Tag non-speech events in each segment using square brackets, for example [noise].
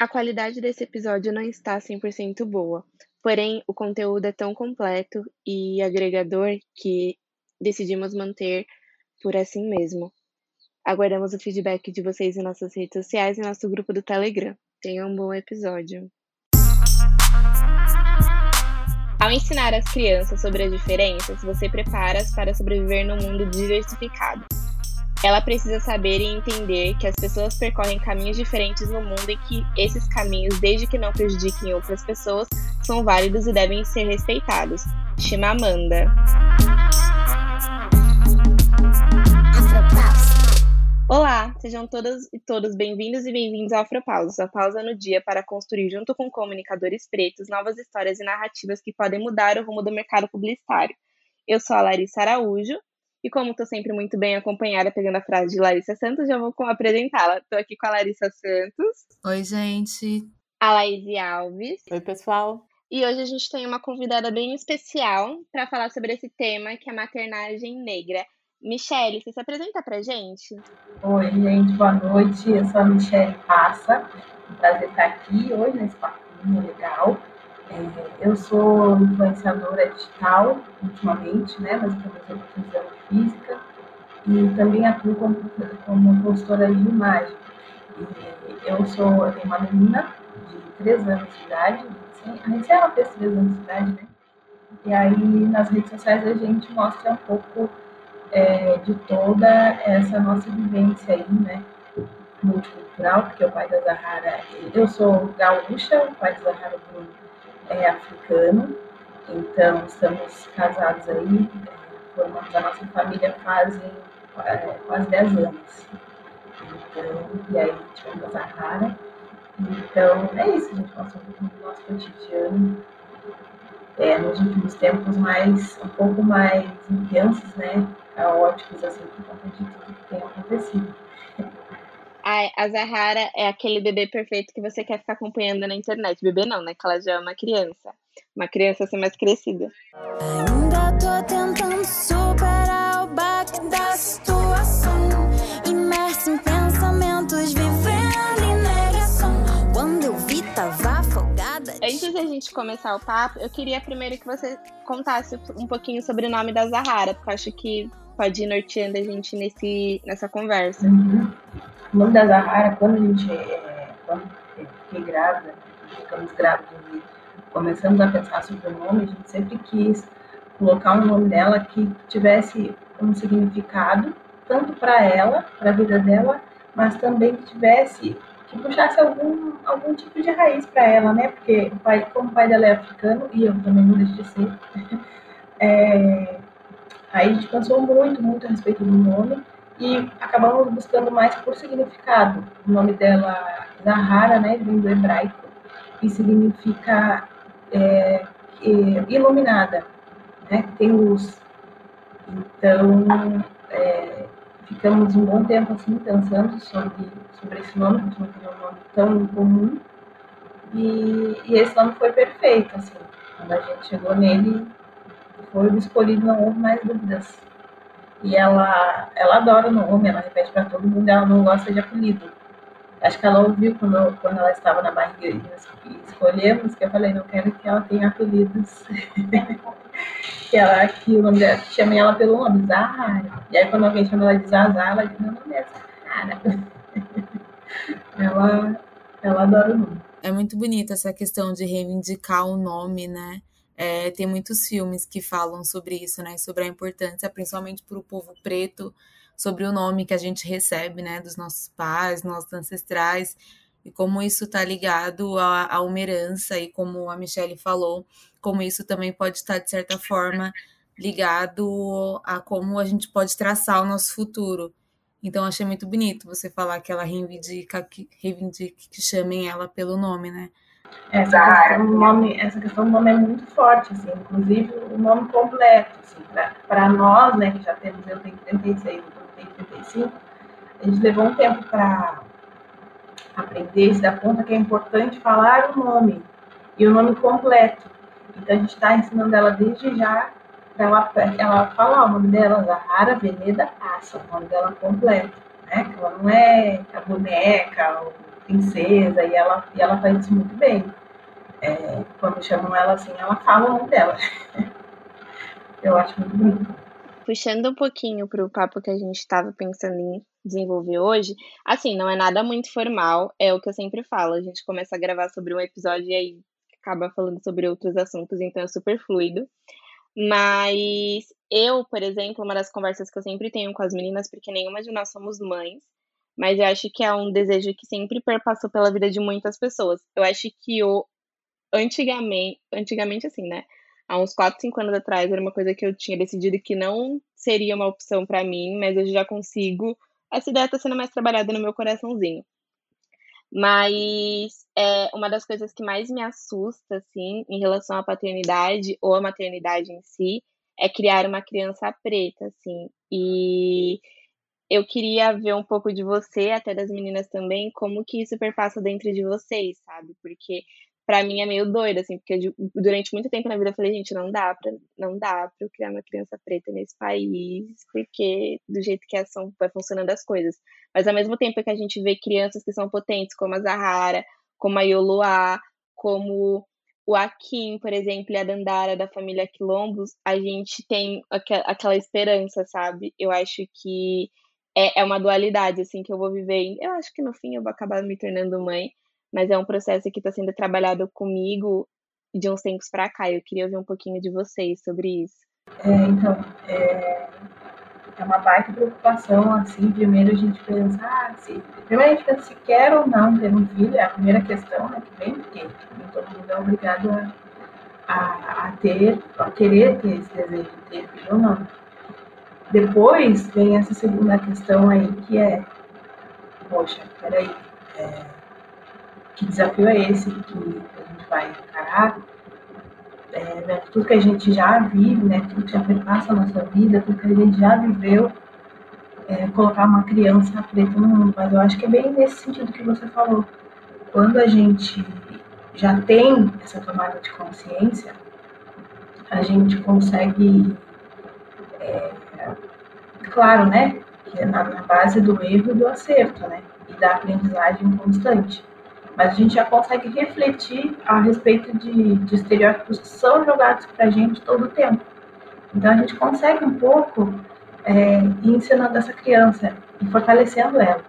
A qualidade desse episódio não está 100% boa, porém o conteúdo é tão completo e agregador que decidimos manter por assim mesmo. Aguardamos o feedback de vocês em nossas redes sociais e nosso grupo do Telegram. Tenham um bom episódio. Ao ensinar as crianças sobre as diferenças, você prepara-as para sobreviver no mundo diversificado. Ela precisa saber e entender que as pessoas percorrem caminhos diferentes no mundo e que esses caminhos, desde que não prejudiquem outras pessoas, são válidos e devem ser respeitados. Chimamanda. Olá, sejam todas e todos bem-vindos e bem-vindos ao Afropausa, sua pausa no dia para construir, junto com comunicadores pretos, novas histórias e narrativas que podem mudar o rumo do mercado publicitário. Eu sou a Larissa Araújo e, como estou sempre muito bem acompanhada, pegando a frase de Larissa Santos, já vou apresentá-la. Estou aqui com a Larissa Santos. Oi, gente. A Laís Alves. Oi, pessoal. E hoje a gente tem uma convidada bem especial para falar sobre esse tema, que é a maternagem negra. Michele, você se apresenta pra gente? Oi, gente, boa noite. Eu sou a Michele Passa. Um prazer estar aqui hoje nesse papinho legal. É, eu sou influenciadora digital ultimamente, né? Mas também sou professora física e também atuo como, como consultora de imagem. E eu sou, tenho uma menina de 3 anos de idade, a gente ela fez 3 anos de idade, né? E aí nas redes sociais a gente mostra um pouco é, de toda essa nossa vivência aí, né? Multicultural, porque o pai da Zahara, eu sou gaúcha, o pai da Zahara Bruno é africano, então estamos casados aí, formamos a nossa família fazem é, quase 10 anos. Então, e aí tivemos a Zahara. Então, é isso, a gente passa um pouco do nosso cotidiano é, nos últimos tempos mais um pouco mais intensos, né? Caóticos, assim, por conta de tudo que tem acontecido. A, a Zahara é aquele bebê perfeito que você quer ficar acompanhando na internet. Bebê não, né? Que ela já é uma criança. Uma criança assim mais crescida. Ainda tô tentando superar o baque da situação. Imerso em pensamentos, vivendo em negação. Quando eu vi, tava afogada. Antes da gente começar o papo, eu queria primeiro que você contasse um pouquinho sobre o nome da Zahara, porque eu acho que pode ir norteando a gente nesse, nessa conversa. Uhum. O nome da Zahara, quando a gente é, quando grávida, ficamos grávidos e começamos a pensar sobre o nome, a gente sempre quis colocar um nome dela que tivesse um significado, tanto para ela, para a vida dela, mas também que tivesse, que puxasse algum, algum tipo de raiz para ela, né? Porque o pai, como o pai dela é africano, e eu também não deixo de ser, [laughs] é, aí a gente pensou muito, muito a respeito do nome, e acabamos buscando mais por significado. O nome dela, Zahara, né, vem do hebraico, e significa é, iluminada, né, tem luz. Então, é, ficamos um bom tempo assim pensando sobre, sobre esse nome, porque não é um nome tão comum, e, e esse nome foi perfeito, assim, quando a gente chegou nele, foi o escolhido, não houve mais dúvidas. E ela, ela adora o nome, ela repete para todo mundo, ela não gosta de apelido. Acho que ela ouviu quando, quando ela estava na barriga e escolhemos, que eu falei, não quero que ela tenha apelidos. [laughs] que ela, que o nome dela, que chame ela pelo nome, Zahara. E aí quando alguém chama ela de Zazá, ela diz, meu nome é Zahara. [laughs] ela, ela adora o nome. É muito bonita essa questão de reivindicar o nome, né? É, tem muitos filmes que falam sobre isso, né? Sobre a importância, principalmente para o povo preto, sobre o nome que a gente recebe, né? Dos nossos pais, nossos ancestrais, e como isso está ligado a, a uma herança, e como a Michelle falou, como isso também pode estar, de certa forma, ligado a como a gente pode traçar o nosso futuro. Então, achei muito bonito você falar que ela reivindica que, reivindica que chamem ela pelo nome, né? Essa questão, do nome, essa questão do nome é muito forte, assim, inclusive o nome completo, assim, para nós, né, que já temos, eu tenho 36, eu tenho 35, a gente levou um tempo para aprender, se dar conta que é importante falar o nome e o nome completo. Então a gente está ensinando ela desde já para ela, ela falar o nome dela, Zahara Veneda Passa, o nome dela completo, né? Que ela não é a boneca, princesa, e ela, e ela faz isso muito bem. É, quando chamam ela assim, ela fala o nome dela. [laughs] Eu acho muito bonito. Puxando um pouquinho para o papo que a gente estava pensando em desenvolver hoje, assim, não é nada muito formal, é o que eu sempre falo. A gente começa a gravar sobre um episódio e aí acaba falando sobre outros assuntos, então é super fluido. Mas eu, por exemplo, uma das conversas que eu sempre tenho com as meninas, porque nenhuma de nós somos mães, mas eu acho que é um desejo que sempre perpassou pela vida de muitas pessoas. Eu acho que o antigamente, antigamente assim, né? Há uns 4, 5 anos atrás era uma coisa que eu tinha decidido que não seria uma opção para mim, mas hoje já consigo. Essa ideia tá sendo mais trabalhada no meu coraçãozinho. Mas é uma das coisas que mais me assusta, assim, em relação à paternidade ou à maternidade em si, é criar uma criança preta, assim. E eu queria ver um pouco de você, até das meninas também, como que isso perpassa dentro de vocês, sabe? Porque para mim é meio doido, assim, porque durante muito tempo na vida eu falei, gente, não dá pra, não dá pra eu criar uma criança preta nesse país, porque do jeito que são, vai funcionando as coisas. Mas ao mesmo tempo que a gente vê crianças que são potentes, como a Zahara, como a Yoluá, como o Akin, por exemplo, e a Dandara da família Quilombos, a gente tem aquela esperança, sabe? Eu acho que é, é uma dualidade, assim, que eu vou viver. Eu acho que no fim eu vou acabar me tornando mãe, mas é um processo que está sendo trabalhado comigo de uns tempos para cá. Eu queria ouvir um pouquinho de vocês sobre isso. É, então, é, é, uma baita preocupação, assim, primeiro a gente pensa, ah, se, primeiro a gente pensa se quer ou não ter um filho, é a primeira questão, né, que vem, porque nem todo mundo é obrigado a, a, a ter, a querer ter esse desejo de ter filho ou não. Depois vem essa segunda questão aí, que é, poxa, peraí, é, que desafio é esse que a gente vai encarar? É, né, tudo que a gente já vive, né, tudo que já perpassa a nossa vida, tudo que a gente já viveu, é, colocar uma criança preta no mundo. Mas eu acho que é bem nesse sentido que você falou. Quando a gente já tem essa tomada de consciência, a gente consegue, é, claro, né, é na, na base do erro e do acerto, né, e da aprendizagem constante mas a gente já consegue refletir a respeito de, de estereótipos que são jogados para a gente todo o tempo. Então a gente consegue um pouco é, ir ensinando essa criança e fortalecendo ela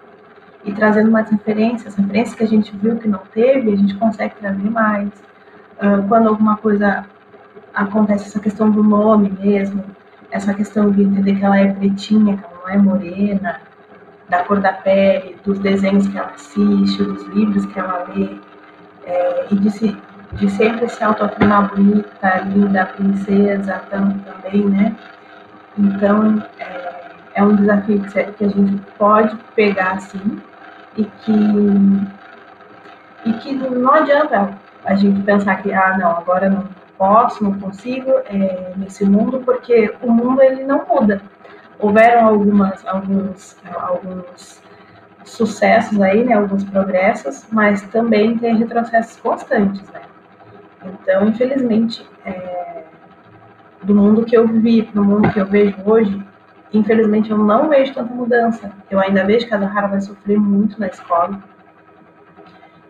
e trazendo mais referências, referências que a gente viu que não teve, a gente consegue trazer mais. Uh, quando alguma coisa acontece, essa questão do nome mesmo, essa questão de entender que ela é pretinha, que ela não é morena, da cor da pele, dos desenhos que ela assiste, dos livros que ela lê, é, e de, se, de sempre se autoafirmar bonita, linda, princesa tam, também, né? Então, é, é um desafio que, a gente pode pegar assim e que, e que não adianta a gente pensar que, ah, não, agora não posso, não consigo é, nesse mundo, porque o mundo ele não muda houveram algumas, alguns, alguns sucessos aí, né, alguns progressos, mas também tem retrocessos constantes, né? Então, infelizmente, é, do mundo que eu vivi para o mundo que eu vejo hoje, infelizmente eu não vejo tanta mudança. Eu ainda vejo que a Zahara vai sofrer muito na escola.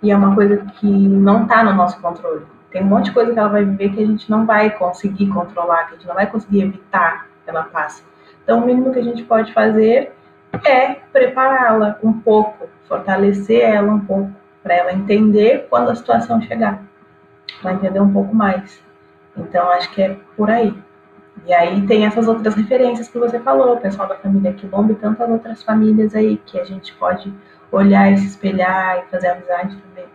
E é uma coisa que não está no nosso controle. Tem um monte de coisa que ela vai viver que a gente não vai conseguir controlar, que a gente não vai conseguir evitar que ela passe. Então, o mínimo que a gente pode fazer é prepará-la um pouco, fortalecer ela um pouco, para ela entender quando a situação chegar, para entender um pouco mais. Então, acho que é por aí. E aí tem essas outras referências que você falou, o pessoal da família Quilombo e tantas outras famílias aí que a gente pode olhar e se espelhar e fazer amizade também.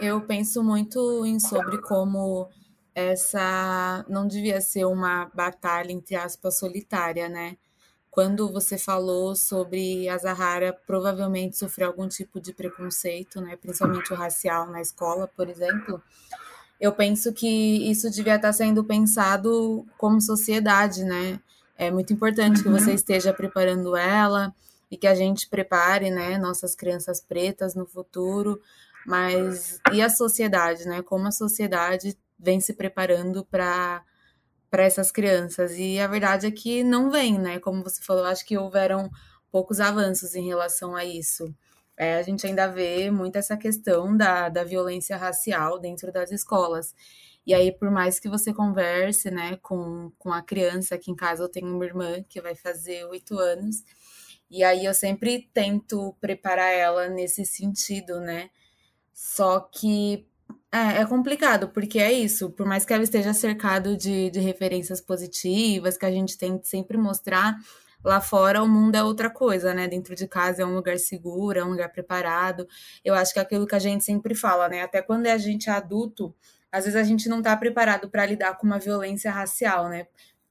É, eu penso muito em sobre como essa não devia ser uma batalha, entre aspas, solitária, né? Quando você falou sobre a Zahara provavelmente sofreu algum tipo de preconceito, né? Principalmente o racial na escola, por exemplo. Eu penso que isso devia estar sendo pensado como sociedade, né? É muito importante uhum. que você esteja preparando ela e que a gente prepare, né, nossas crianças pretas no futuro. Mas e a sociedade, né? Como a sociedade vem se preparando para para essas crianças. E a verdade é que não vem, né? Como você falou, acho que houveram poucos avanços em relação a isso. é, a gente ainda vê muito essa questão da, da violência racial dentro das escolas. E aí, por mais que você converse né, com, com a criança, aqui em casa eu tenho uma irmã que vai fazer oito anos, e aí eu sempre tento preparar ela nesse sentido, né? Só que é, é, complicado, porque é isso, por mais que ela esteja cercado de, de referências positivas, que a gente tente sempre mostrar, Lá fora o mundo é outra coisa, né? Dentro de casa é um lugar seguro, é um lugar preparado. Eu acho que é aquilo que a gente sempre fala, né? Até quando a gente é adulto, às vezes a gente não tá preparado para lidar com uma violência racial, né?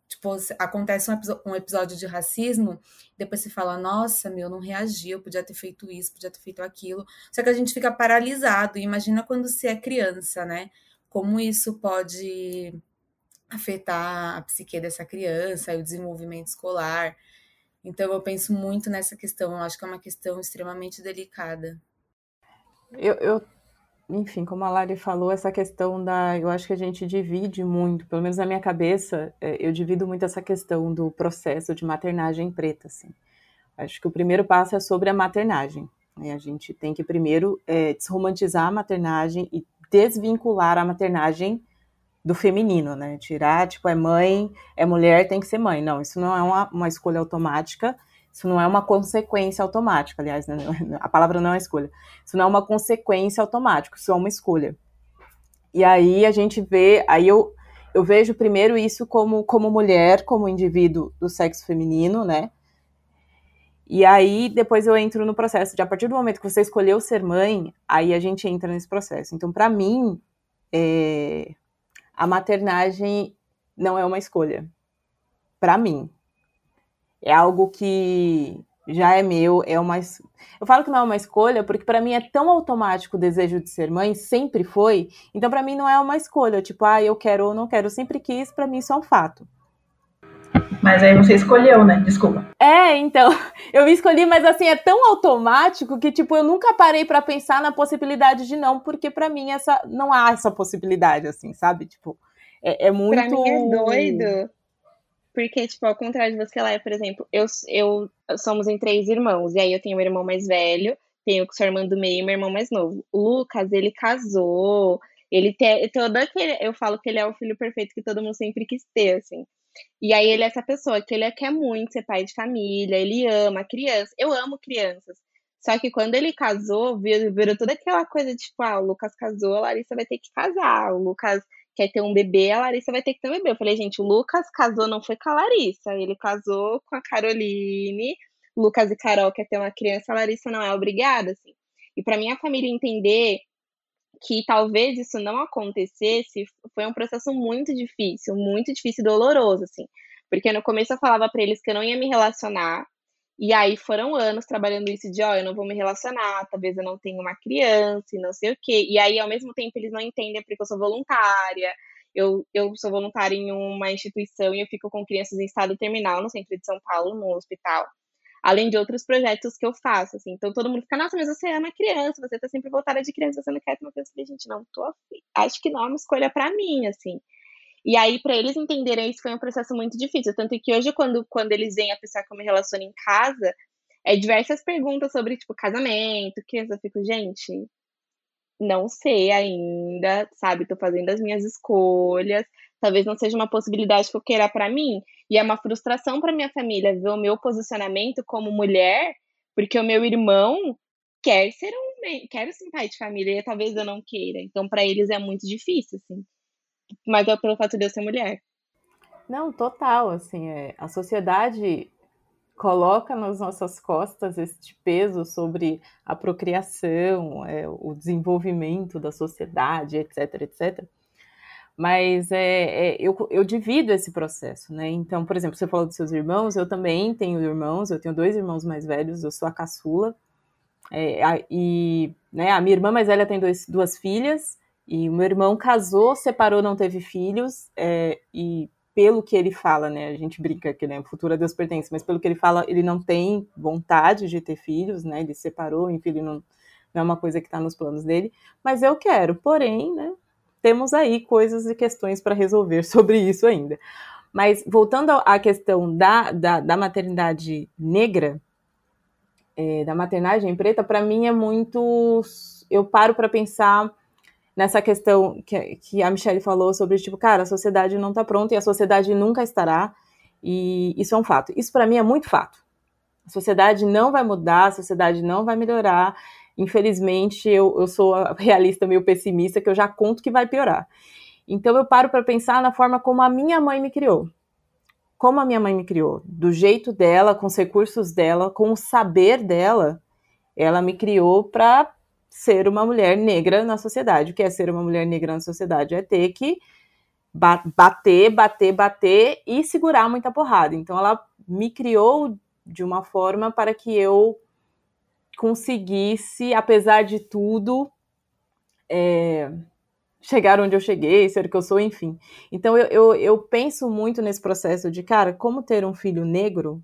Tipo, acontece um, um, episódio de racismo, depois você fala, nossa, meu, não reagi, eu podia ter feito isso, podia ter feito aquilo. Só que a gente fica paralisado. Imagina quando você é criança, né? Como isso pode afetar a psique dessa criança, o desenvolvimento escolar. Então eu penso muito nessa questão, eu acho que é uma questão extremamente delicada. Eu, eu, enfim, como a Lari falou, essa questão da. Eu acho que a gente divide muito, pelo menos na minha cabeça, é, eu divido muito essa questão do processo de maternagem preta, assim. Acho que o primeiro passo é sobre a maternagem. Né? A gente tem que primeiro é, desromantizar a maternagem e desvincular a maternagem do feminino, né? Tirar, tipo, é mãe, é mulher, tem que ser mãe. Não, isso não é uma, uma escolha automática, isso não é uma consequência automática, aliás, né? [laughs] a palavra não é escolha. Isso não é uma consequência automática, isso é uma escolha. E aí a gente vê, aí eu, eu vejo primeiro isso como, como mulher, como indivíduo do sexo feminino, né? E aí depois eu entro no processo de a partir do momento que você escolheu ser mãe, aí a gente entra nesse processo. Então, para mim, é, a maternagem não é uma escolha. Para mim. É algo que já é meu, é uma Eu falo que não é uma escolha porque para mim é tão automático o desejo de ser mãe, sempre foi. Então para mim não é uma escolha, tipo, ah, eu quero ou não quero, eu sempre quis, para mim isso é um fato. Mas aí você escolheu, né? Desculpa. É, então, [laughs] eu escolhi, mas assim, é tão automático que, tipo, eu nunca parei para pensar na possibilidade de não, porque para mim essa não há essa possibilidade, assim, sabe? Tipo, é, é muito. Pra mim é doido. Porque, tipo, ao contrário de você lá, por exemplo, eu, eu somos em três irmãos, e aí eu tenho um irmão mais velho, tenho sua irmã do meio e meu irmão mais novo. O Lucas, ele casou, ele tem todo aquele. Eu falo que ele é o filho perfeito que todo mundo sempre quis ter, assim. E aí ele é essa pessoa que ele quer muito ser pai de família, ele ama criança. Eu amo crianças. Só que quando ele casou, virou, virou toda aquela coisa tipo, ah, o Lucas casou, a Larissa vai ter que casar. O Lucas quer ter um bebê, a Larissa vai ter que ter um bebê. Eu falei, gente, o Lucas casou não foi com a Larissa, ele casou com a Caroline. Lucas e Carol quer ter uma criança, a Larissa não é obrigada, assim. E para minha família entender que talvez isso não acontecesse foi um processo muito difícil, muito difícil e doloroso, assim. Porque no começo eu falava para eles que eu não ia me relacionar, e aí foram anos trabalhando isso de, ó, oh, eu não vou me relacionar, talvez eu não tenha uma criança e não sei o quê. E aí, ao mesmo tempo, eles não entendem porque eu sou voluntária. Eu, eu sou voluntária em uma instituição e eu fico com crianças em estado terminal no centro de São Paulo, no hospital além de outros projetos que eu faço, assim. Então todo mundo fica, nossa, mas você ama criança, você tá sempre voltada de criança, você não quer ter uma criança. Eu falei, gente, não, tô afim. acho que não é uma escolha para mim, assim. E aí, para eles entenderem isso, foi um processo muito difícil. Tanto que hoje, quando, quando eles veem a que eu me relaciono em casa, é diversas perguntas sobre, tipo, casamento, criança. Eu fico, gente, não sei ainda, sabe? Tô fazendo as minhas escolhas talvez não seja uma possibilidade que eu queira para mim. E é uma frustração para minha família ver o meu posicionamento como mulher, porque o meu irmão quer ser um, quer ser um pai de família e talvez eu não queira. Então para eles é muito difícil, assim. Mas é pelo fato de eu ser mulher. Não, total, assim, é, a sociedade coloca nas nossas costas este peso sobre a procriação, é, o desenvolvimento da sociedade, etc, etc. Mas é, é, eu, eu divido esse processo, né? Então, por exemplo, você falou dos seus irmãos, eu também tenho irmãos, eu tenho dois irmãos mais velhos, eu sou a caçula. É, a, e né, a minha irmã mais velha tem dois, duas filhas, e o meu irmão casou, separou, não teve filhos, é, e pelo que ele fala, né, a gente brinca que né, o futuro a Deus pertence, mas pelo que ele fala, ele não tem vontade de ter filhos, né, ele separou, enfim, ele não, não é uma coisa que está nos planos dele, mas eu quero, porém, né, temos aí coisas e questões para resolver [laughs] sobre isso ainda. Mas voltando à questão da, da, da maternidade negra, é, da maternagem preta, para mim é muito. Eu paro para pensar nessa questão que, que a Michelle falou sobre, tipo, cara, a sociedade não está pronta e a sociedade nunca estará, e isso é um fato. Isso para mim é muito fato. A sociedade não vai mudar, a sociedade não vai melhorar. Infelizmente, eu, eu sou [laughs] realista meio pessimista, que eu já conto que vai piorar. Então eu paro para pensar na forma como a minha mãe me criou. Como a minha mãe me criou, do jeito dela, com os recursos dela, com o saber dela, ela me criou para ser uma mulher negra na sociedade. O que é ser uma mulher negra na sociedade? É ter que bater, bater, bater e segurar muita porrada. Então ela me criou de uma forma para que eu conseguisse, apesar de tudo, é, chegar onde eu cheguei, ser o que eu sou, enfim. Então eu, eu, eu penso muito nesse processo de, cara, como ter um filho negro,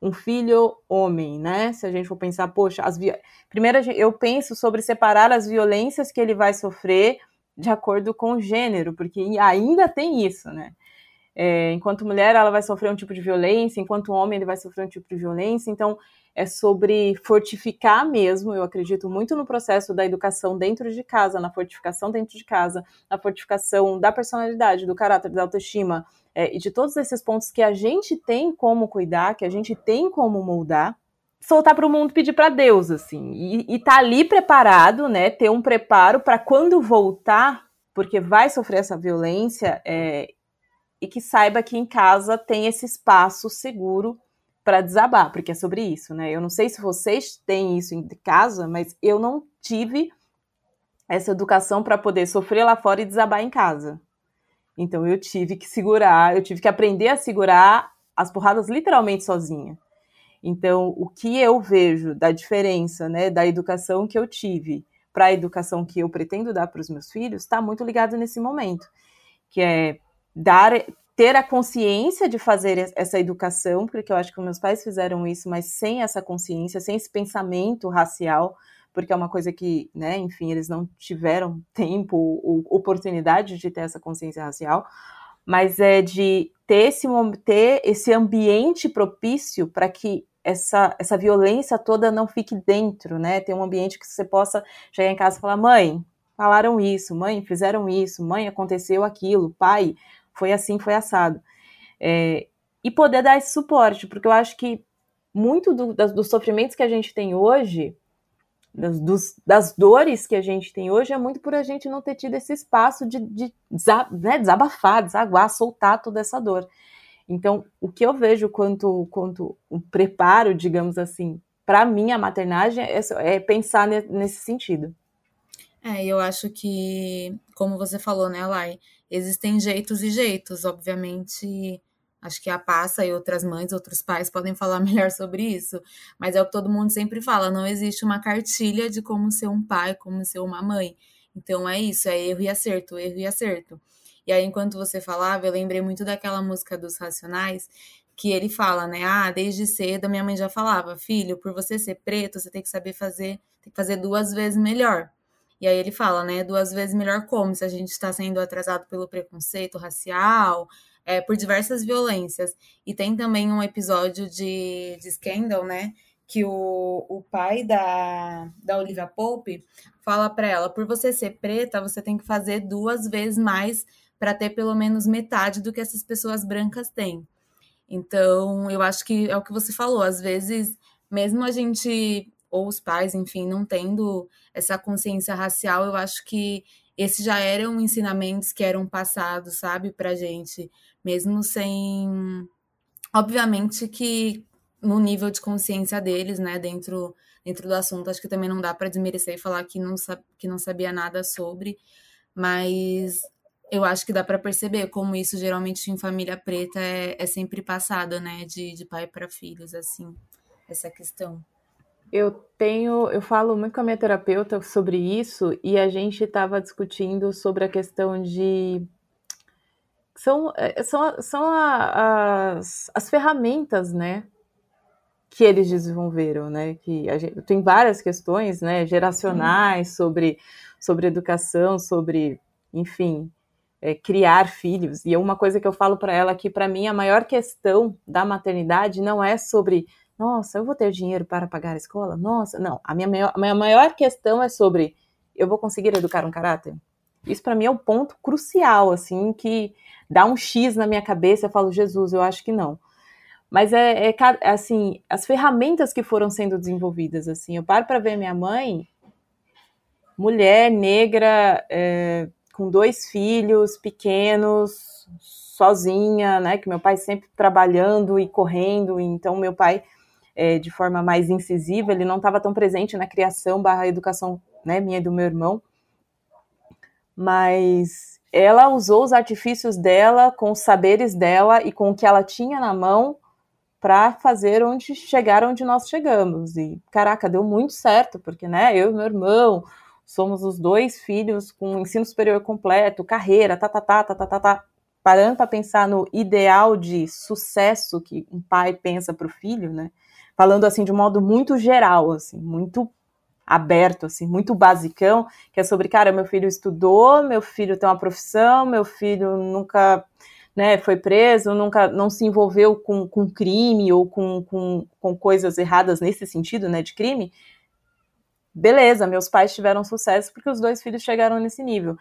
um filho homem, né? Se a gente for pensar, poxa, as vi... primeiro eu penso sobre separar as violências que ele vai sofrer de acordo com o gênero, porque ainda tem isso, né? É, enquanto mulher, ela vai sofrer um tipo de violência, enquanto homem, ele vai sofrer um tipo de violência. Então, é sobre fortificar mesmo. Eu acredito muito no processo da educação dentro de casa, na fortificação dentro de casa, na fortificação da personalidade, do caráter, da autoestima é, e de todos esses pontos que a gente tem como cuidar, que a gente tem como moldar. Soltar para o mundo pedir para Deus, assim, e, e tá ali preparado, né? Ter um preparo para quando voltar, porque vai sofrer essa violência, é, e que saiba que em casa tem esse espaço seguro para desabar, porque é sobre isso, né? Eu não sei se vocês têm isso em casa, mas eu não tive essa educação para poder sofrer lá fora e desabar em casa. Então eu tive que segurar, eu tive que aprender a segurar as porradas literalmente sozinha. Então, o que eu vejo da diferença, né, da educação que eu tive para a educação que eu pretendo dar para os meus filhos, está muito ligado nesse momento, que é dar ter a consciência de fazer essa educação, porque eu acho que meus pais fizeram isso, mas sem essa consciência, sem esse pensamento racial, porque é uma coisa que, né, enfim, eles não tiveram [laughs] tempo ou oportunidade de ter essa consciência racial, mas é de ter esse, ter esse ambiente propício para que essa, essa violência toda não fique dentro, né? Ter um ambiente que você possa chegar em casa e falar: mãe, falaram isso, mãe, fizeram isso, mãe, aconteceu aquilo, pai, foi assim, foi assado. É, e poder dar esse suporte, porque eu acho que muito do, dos sofrimentos que a gente tem hoje, dos, das dores que a gente tem hoje, é muito por a gente não ter tido esse espaço de, de né, desabafar, desaguar, soltar toda essa dor. Então, o que eu vejo quanto, quanto um preparo, digamos assim, para mim, a maternagem é, é pensar nesse sentido. É, eu acho que, como você falou, né, Lai, existem jeitos e jeitos, obviamente. Acho que a Passa e outras mães, outros pais podem falar [laughs] melhor sobre isso, mas é o que todo mundo sempre fala: não existe uma cartilha de como ser um pai, como ser uma mãe. Então é isso, é erro e acerto, erro e acerto. E aí, enquanto você falava, eu lembrei muito daquela música dos Racionais, que ele fala, né? Ah, desde cedo minha mãe já falava, filho, por você ser preto, você tem que saber fazer, tem que fazer duas vezes melhor. E aí ele fala, né, duas vezes melhor como, se a gente está sendo atrasado pelo preconceito racial, é, por diversas violências. E tem também um episódio de, de Scandal, né, que o, o pai da, da Olivia Pope fala para ela, por você ser preta, você tem que fazer duas vezes mais para ter pelo menos metade do que essas pessoas brancas têm. Então, eu acho que é o que você falou, às vezes, mesmo a gente ou os pais, enfim, não tendo essa consciência racial, eu acho que esses já eram ensinamentos que eram passados, sabe, pra gente, mesmo sem. Obviamente que no nível de consciência deles, né, dentro, dentro do assunto, acho que também não dá para desmerecer e falar que não, que não sabia nada sobre, mas eu acho que dá para perceber como isso geralmente em família preta é, é sempre passado, né, de, de pai para filhos, assim, essa questão. Eu tenho, eu falo muito com a minha terapeuta sobre isso e a gente estava discutindo sobre a questão de são, é, são, são a, as, as ferramentas, né, que eles desenvolveram, né, que a gente, tem várias questões, né, geracionais sobre sobre educação, sobre, enfim, é, criar filhos. E uma coisa que eu falo para ela que para mim a maior questão da maternidade não é sobre Nossa, eu vou ter dinheiro para pagar a escola? Nossa, não. A minha maior, a minha maior questão é sobre eu vou conseguir educar um caráter? Isso para mim é o um ponto crucial, assim, que dá um X na minha cabeça. Eu falo, Jesus, eu acho que não. Mas é, é assim, as ferramentas que foram sendo desenvolvidas, assim, eu paro para ver minha mãe, mulher negra, é, com dois filhos pequenos, sozinha, né? Que meu pai sempre trabalhando e correndo, então meu pai, é, de forma mais incisiva, ele não estava tão presente na criação barra educação, né? Minha e do meu irmão, mas ela usou os artifícios dela, com os saberes dela e com o que ela tinha na mão para fazer onde chegar onde nós chegamos. E caraca, deu muito certo, porque né, eu e meu irmão somos os dois filhos com ensino superior completo, carreira, tá tá tá tá tá tá, tá. parando para pensar no ideal de sucesso que um pai pensa para o filho, né? Falando assim de um modo muito geral, assim, muito aberto, assim, muito basicão, que é sobre, cara, meu filho estudou, meu filho tem uma profissão, meu filho nunca né, foi preso, nunca não se envolveu com, com crime ou com, com, com coisas erradas nesse sentido, né, de crime. Beleza, meus pais tiveram sucesso porque os dois filhos chegaram nesse nível.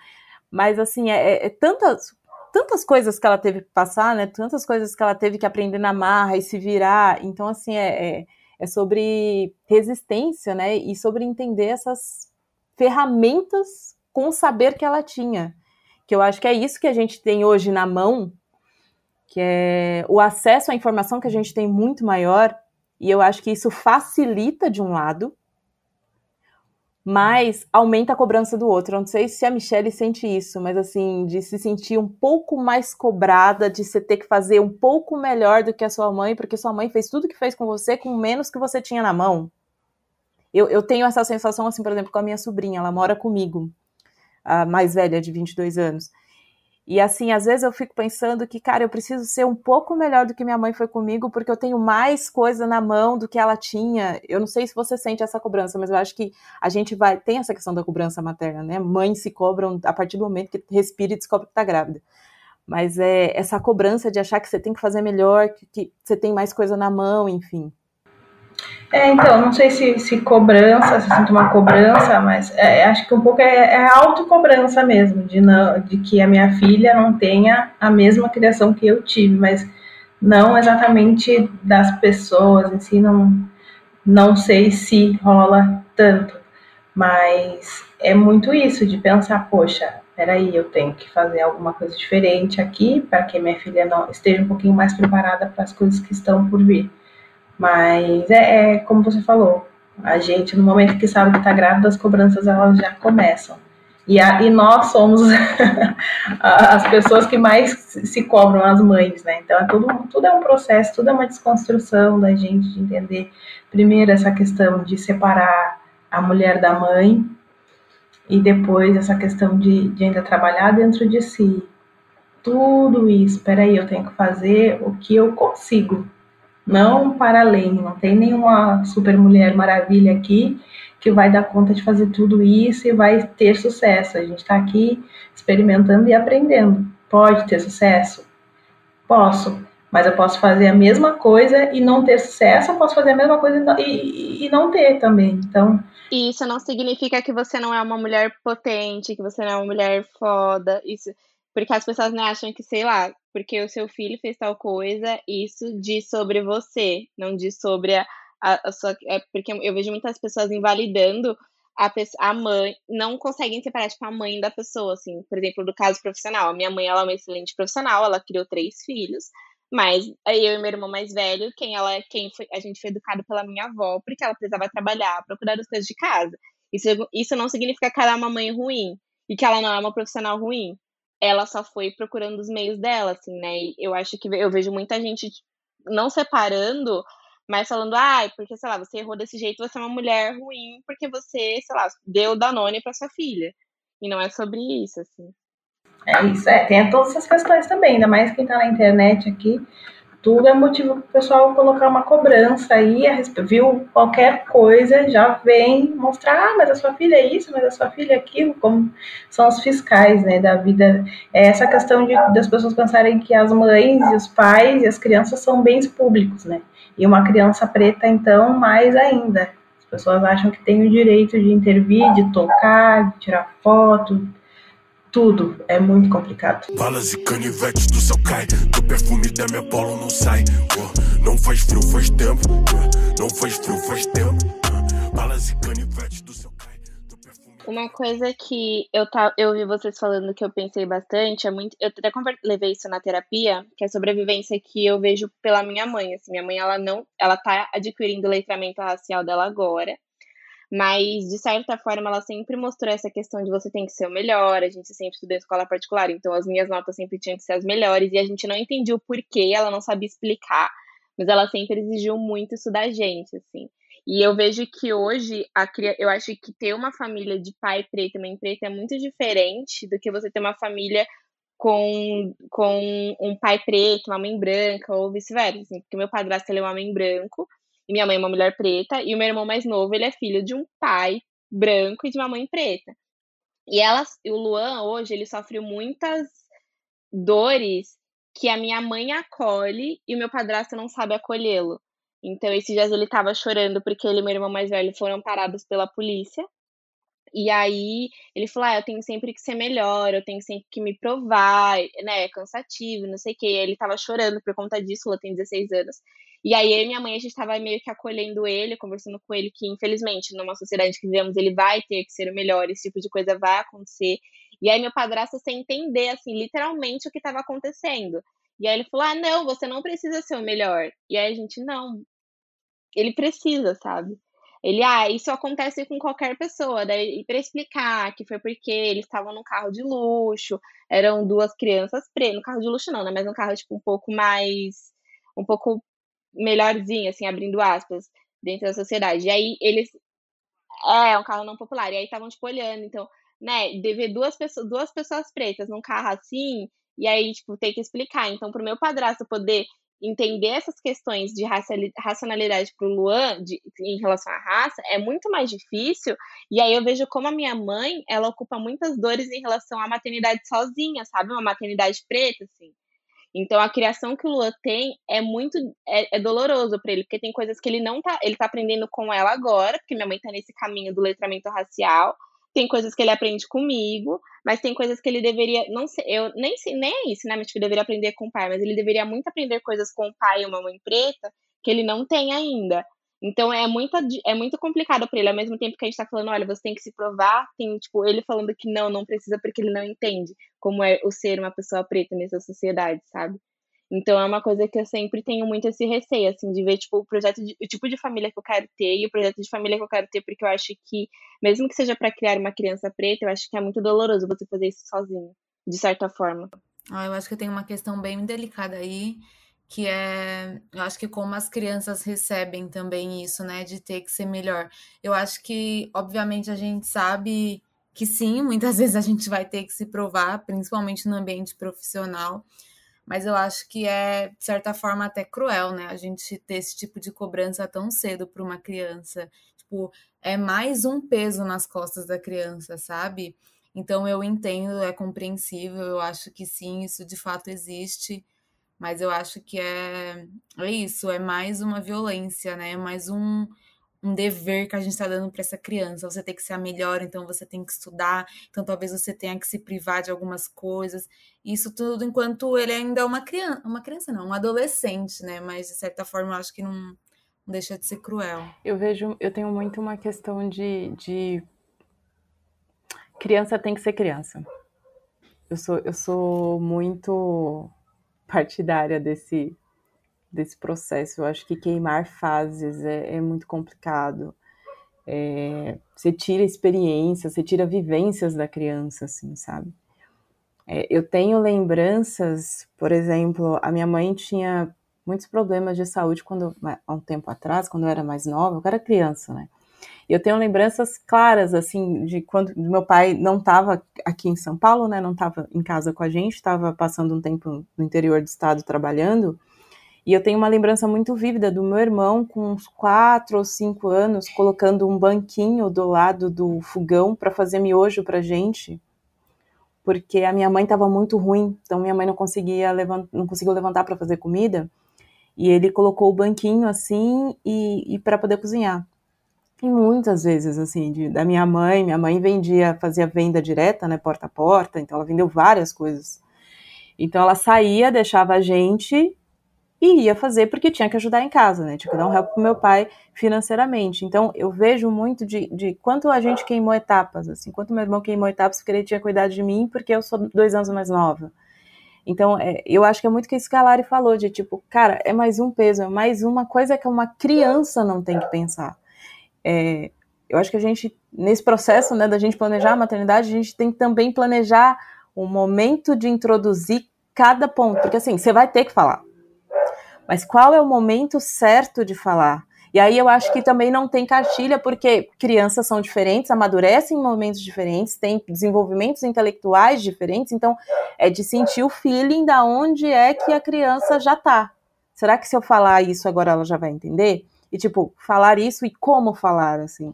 Mas, assim, é, é, é tantas, tantas coisas que ela teve que passar, né, tantas coisas que ela teve que aprender na marra e se virar. Então, assim, é, é é sobre resistência, né? E sobre entender essas ferramentas com o saber que ela tinha. Que eu acho que é isso que a gente tem hoje na mão, que é o acesso à informação que a gente tem muito maior, e eu acho que isso facilita de um lado, mas aumenta a cobrança do outro. Eu não sei se a Michelle sente isso, mas assim, de se sentir um pouco mais cobrada, de você ter que fazer um pouco melhor do que a sua mãe, porque sua mãe fez tudo que fez com você com menos que você tinha na mão. Eu, eu tenho essa sensação, assim, por exemplo, com a minha sobrinha, ela mora comigo, a mais velha, de 22 anos. E assim, às vezes eu fico pensando que, cara, eu preciso ser um pouco melhor do que minha mãe foi comigo, porque eu tenho mais coisa na mão do que ela tinha. Eu não sei se você sente essa cobrança, mas eu acho que a gente vai. Tem essa questão da cobrança materna, né? Mães se cobram a partir do momento que respira e descobre que tá grávida. Mas é essa cobrança de achar que você tem que fazer melhor, que, que você tem mais coisa na mão, enfim. É, então, não sei se, se cobrança, se sinto uma cobrança, mas é, acho que um pouco é, é autocobrança mesmo, de, não, de que a minha filha não tenha a mesma criação que eu tive, mas não exatamente das pessoas em si, não, não sei se rola tanto, mas é muito isso, de pensar, poxa, peraí, eu tenho que fazer alguma coisa diferente aqui para que minha filha não esteja um pouquinho mais preparada para as coisas que estão por vir. Mas é, é, como você falou, a gente, no momento que sabe que está grávida, as cobranças elas já começam. E, a, e nós somos [laughs] as pessoas que mais se cobram, as mães, né? Então, é tudo, tudo é um processo, tudo é uma desconstrução da gente de entender, primeiro, essa questão de separar a mulher da mãe, e depois essa questão de, de ainda trabalhar dentro de si. Tudo isso, peraí, eu tenho que fazer o que eu consigo, não para além. Não tem nenhuma super mulher maravilha aqui que vai dar conta de fazer tudo isso e vai ter sucesso. A gente está aqui experimentando e aprendendo. Pode ter sucesso? Posso, mas eu posso fazer a mesma coisa e não ter sucesso, eu posso fazer a mesma coisa e, e, não ter também. Então. Isso não significa que você não é uma mulher potente, que você não é uma mulher foda. Isso porque as pessoas né, acham que, sei lá, porque o seu filho fez tal coisa, isso diz sobre você, não diz sobre a, a, a sua. É porque eu vejo muitas pessoas invalidando a, a mãe, não conseguem separar, tipo, a mãe da pessoa, assim. Por exemplo, do caso profissional. A minha mãe, ela é uma excelente profissional, ela criou três filhos, mas eu e meu irmão mais velho, quem ela quem foi, a gente foi educado pela minha avó, porque ela precisava trabalhar, procurar as coisas de casa. Isso, isso não significa que ela é uma mãe ruim e que ela não é uma profissional ruim ela só foi procurando os meios dela, assim, né? E eu acho que eu vejo muita gente não separando, mas falando, ah, porque, sei lá, você errou desse jeito, você é uma mulher ruim, porque você, sei lá, deu Danone para sua filha. E não é sobre isso, assim. É isso, é. Tem todas essas questões também, ainda mais quem tá na internet aqui tudo é motivo para o pessoal colocar uma cobrança aí, viu qualquer coisa, já vem mostrar, ah, mas a sua filha é isso, mas a sua filha é aquilo, como são os fiscais, né, da vida. É essa questão de, das pessoas pensarem que as mães e os pais e as crianças são bens públicos, né, E uma criança preta, então, mais ainda. As pessoas acham que tem o direito de intervir, de tocar, de tirar foto, tudo. É muito complicado. Balas e canivetes do céu cai, do perfume da minha polo não sai. não faz frio, faz tempo. não faz frio, faz tempo. balas e canivetes do céu uma coisa que eu, tá, eu vi vocês falando que eu pensei bastante, é muito. Eu até levei isso na terapia, que é a vivência que eu vejo pela minha mãe. Assim, minha mãe, ela não. Ela tá adquirindo o letramento racial dela agora. Mas, de certa forma, ela sempre mostrou essa questão de você tem que ser o melhor. A gente sempre estudou em escola particular, então as minhas notas sempre tinham que ser as melhores. E a gente não entendia o porquê, ela não sabia explicar. Mas ela sempre exigiu muito isso da gente, assim. E eu vejo que hoje, a, eu acho que ter uma família de pai preto e mãe preta é muito diferente do que você ter uma família com, com um pai preto, uma mãe branca, ou vice-versa. Assim, porque meu padrasto ele é um homem branco, e minha mãe é uma mulher preta, e o meu irmão mais novo ele é filho de um pai branco e de uma mãe preta. E ela, o Luan, hoje, ele sofre muitas dores que a minha mãe acolhe e o meu padrasto não sabe acolhê-lo. Então, esses dias ele tava chorando porque ele e meu irmão mais velho foram parados pela polícia. E aí ele falou: ah, eu tenho sempre que ser melhor, eu tenho sempre que me provar, né? É cansativo, não sei o quê. Ele tava chorando por conta disso, ela tem 16 anos. E aí eu e minha mãe, a gente tava meio que acolhendo ele, conversando com ele que, infelizmente, numa sociedade que vivemos, ele vai ter que ser o melhor, esse tipo de coisa vai acontecer. E aí meu padrasto sem entender, assim, literalmente o que estava acontecendo. E aí ele falou: ah, não, você não precisa ser o melhor. E aí a gente, não, ele precisa, sabe? Ele, ah, isso acontece com qualquer pessoa. Daí, para explicar que foi porque eles estavam num carro de luxo, eram duas crianças pretas, no carro de luxo não, né? Mas um carro, tipo, um pouco mais, um pouco melhorzinho, assim, abrindo aspas, dentro da sociedade. E aí, eles, é, um carro não popular. E aí, estavam, tipo, olhando, então, né, de ver duas pessoas, duas pessoas pretas num carro assim, e aí, tipo, tem que explicar. Então, pro meu padrasto poder entender essas questões de racionalidade para o Luan de, em relação à raça é muito mais difícil. E aí eu vejo como a minha mãe, ela ocupa muitas dores em relação à maternidade sozinha, sabe? Uma maternidade preta, assim. Então a criação que o Luan tem é muito é, é doloroso para ele, porque tem coisas que ele não tá, ele tá aprendendo com ela agora, porque minha mãe tá nesse caminho do letramento racial. Tem coisas que ele aprende comigo, mas tem coisas que ele deveria, não sei, eu nem sei, nem é isso, né, mas que ele deveria aprender com o pai, mas ele deveria muito aprender coisas com o pai e uma mãe preta que ele não tem ainda. Então é muito, é muito complicado para ele, ao mesmo tempo que a gente tá falando, olha, você tem que se provar, tem, tipo, ele falando que não, não precisa porque ele não entende como é o ser uma pessoa preta nessa sociedade, sabe? Então é uma coisa que eu sempre tenho muito esse receio, assim, de ver, tipo, o projeto de, o tipo de família que eu quero ter e o projeto de família que eu quero ter, porque eu acho que, mesmo que seja para criar uma criança preta, eu acho que é muito doloroso você fazer isso sozinho, de certa forma. Ah, eu acho que tem uma questão bem delicada aí, que é, eu acho que como as crianças recebem também isso, né, de ter que ser melhor. Eu acho que, obviamente, a gente sabe que sim, [laughs] muitas vezes a gente vai ter que se provar, principalmente no ambiente profissional mas eu acho que é, de certa forma, até cruel, né? A gente ter esse tipo de cobrança tão cedo para uma criança. Tipo, é mais um peso nas costas da criança, sabe? Então eu entendo, é compreensível, eu acho que sim, isso de fato existe, mas eu acho que é, é isso, é mais uma violência, né? É mais um, um dever que a gente está dando para essa criança. Você tem que ser a melhor, então você tem que estudar, então talvez você tenha que se privar de algumas coisas. Isso tudo enquanto ele ainda é uma criança, uma criança não, um adolescente, né? Mas de certa forma eu acho que não, não deixa de ser cruel. Eu vejo, eu tenho muito uma questão de, de criança tem que ser criança. Eu sou, eu sou muito partidária desse desse processo. Eu acho que queimar fases é, é muito complicado. É, você tira experiências, você tira vivências da criança, assim, sabe? É, eu tenho lembranças, por exemplo, a minha mãe tinha muitos problemas de saúde quando há um tempo atrás, quando eu era mais nova, eu era criança, né? Eu tenho lembranças claras, assim, de quando meu pai não estava aqui em São Paulo, né? Não estava em casa com a gente, estava passando um tempo no interior do estado trabalhando. E eu tenho uma lembrança muito vívida do meu irmão, com uns quatro ou cinco anos, colocando um banquinho do lado do fogão para fazer miojo para gente, porque a minha mãe estava muito ruim, então minha mãe não conseguia levant, não conseguiu levantar para fazer comida. e ele colocou o banquinho assim e, e para poder cozinhar. E muitas vezes, assim, de, da minha mãe, minha mãe vendia, fazia venda direta, né, porta a porta, então ela vendeu várias coisas. Então ela saía, deixava a gente e ia fazer porque tinha que ajudar em casa, né? Tinha que dar um help pro meu pai financeiramente. Então eu vejo muito de, de quanto a gente queimou etapas, assim, quanto meu irmão queimou etapas porque ele tinha cuidado de mim porque eu sou dois anos mais nova. Então, é, eu acho que é muito que isso que a Lari falou, de tipo, cara, é mais um peso, é mais uma coisa que uma criança não tem que pensar. É, eu acho que a gente, nesse processo, né, da gente planejar a maternidade, a gente tem que também planejar o momento de introduzir cada ponto, porque assim, você vai ter que falar. Mas qual é o momento certo de falar? E aí eu acho que também não tem cartilha, porque crianças são diferentes, amadurecem em momentos diferentes, têm desenvolvimentos intelectuais diferentes, então é de sentir o feeling da onde é que a criança já tá. Será que se eu falar isso agora ela já vai entender? E tipo, falar isso e como falar, assim.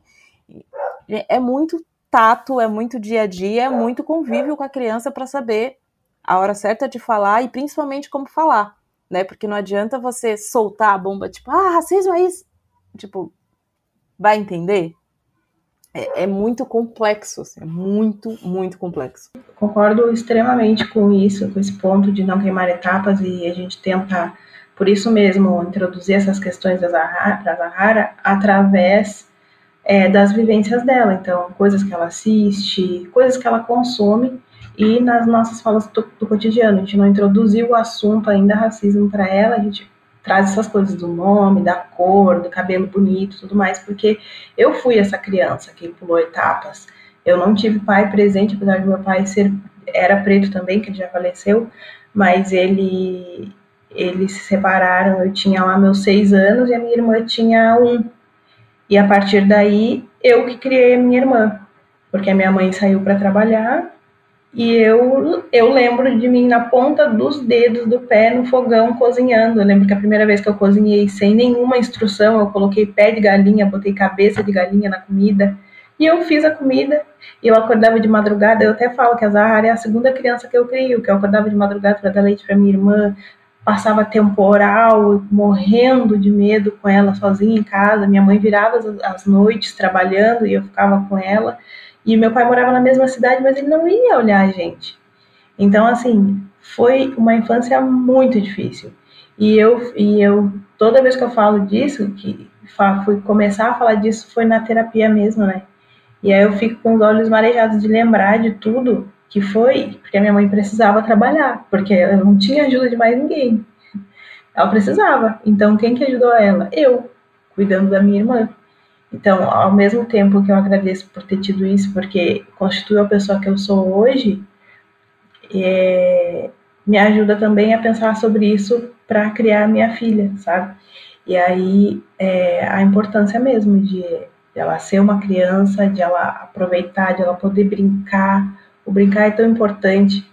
É muito tato, é muito dia a dia, é muito convívio com a criança para saber a hora certa de falar e principalmente como falar, né? Porque não adianta você soltar a bomba, tipo, ah, racismo é isso tipo, vai entender? É, é muito complexo, assim, é muito, muito complexo. Concordo extremamente com isso, com esse ponto de não queimar etapas e a gente tenta, por isso mesmo, introduzir essas questões da Zahara através é, das vivências dela. Então, coisas que ela assiste, coisas que ela consome e nas nossas falas do, do cotidiano. A gente não introduziu o assunto ainda racismo para ela, a gente traz essas coisas do nome, da cor, do cabelo bonito, tudo mais, porque eu fui essa criança que pulou etapas. Eu não tive pai presente, apesar de meu pai ser era preto também, que ele já faleceu, mas ele eles se separaram. Eu tinha lá meus seis anos e a minha irmã tinha um. E a partir daí eu que criei a minha irmã, porque a minha mãe saiu para trabalhar e eu, eu lembro de mim na ponta dos dedos do pé no fogão cozinhando. Eu lembro que a primeira vez que eu cozinhei sem nenhuma instrução, eu coloquei pé de galinha, botei cabeça de galinha na comida. E eu fiz a comida. E eu acordava de madrugada. Eu até falo que a Zahara é a segunda criança que eu crio, que eu acordava de madrugada para dar leite para minha irmã. Passava temporal, morrendo de medo com ela sozinha em casa. Minha mãe virava as, as noites trabalhando e eu ficava com ela. E meu pai morava na mesma cidade, mas ele não ia olhar a gente. Então, assim, foi uma infância muito difícil. E eu, e eu toda vez que eu falo disso, que fui começar a falar disso foi na terapia mesmo, né? E aí eu fico com os olhos marejados de lembrar de tudo que foi, porque a minha mãe precisava trabalhar, porque ela não tinha ajuda de mais ninguém. Ela precisava. Então, quem que ajudou ela? Eu, cuidando da minha irmã. Então, ao mesmo tempo que eu agradeço por ter tido isso, porque constitui a pessoa que eu sou hoje, é, me ajuda também a pensar sobre isso para criar minha filha, sabe? E aí é, a importância mesmo de, ela ser uma criança, de ela aproveitar, de ela poder brincar. O brincar é tão importante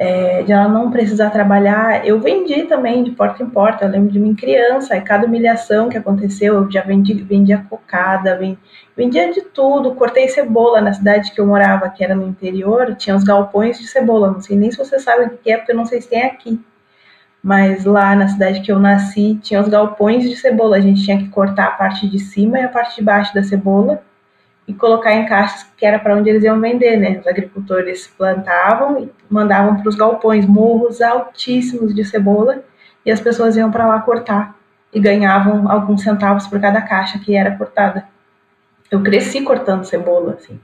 é, de ela não precisar trabalhar. Eu vendi também de porta em porta, eu lembro de mim criança, e cada humilhação que aconteceu, eu já vendi, vendia cocada, vendia de tudo, cortei cebola na cidade que eu morava, que era no interior, tinha os galpões de cebola, não sei nem se você sabe o que é, porque eu não sei se tem aqui. Mas lá na cidade que eu nasci, tinha os galpões de cebola, a gente tinha que cortar a parte de cima e a parte de baixo da cebola, e colocar em caixas que era para onde eles iam vender, né? Os agricultores plantavam e mandavam para os galpões morros altíssimos de cebola e as pessoas iam para lá cortar e ganhavam alguns centavos por cada caixa que era cortada. Eu cresci cortando cebola, assim.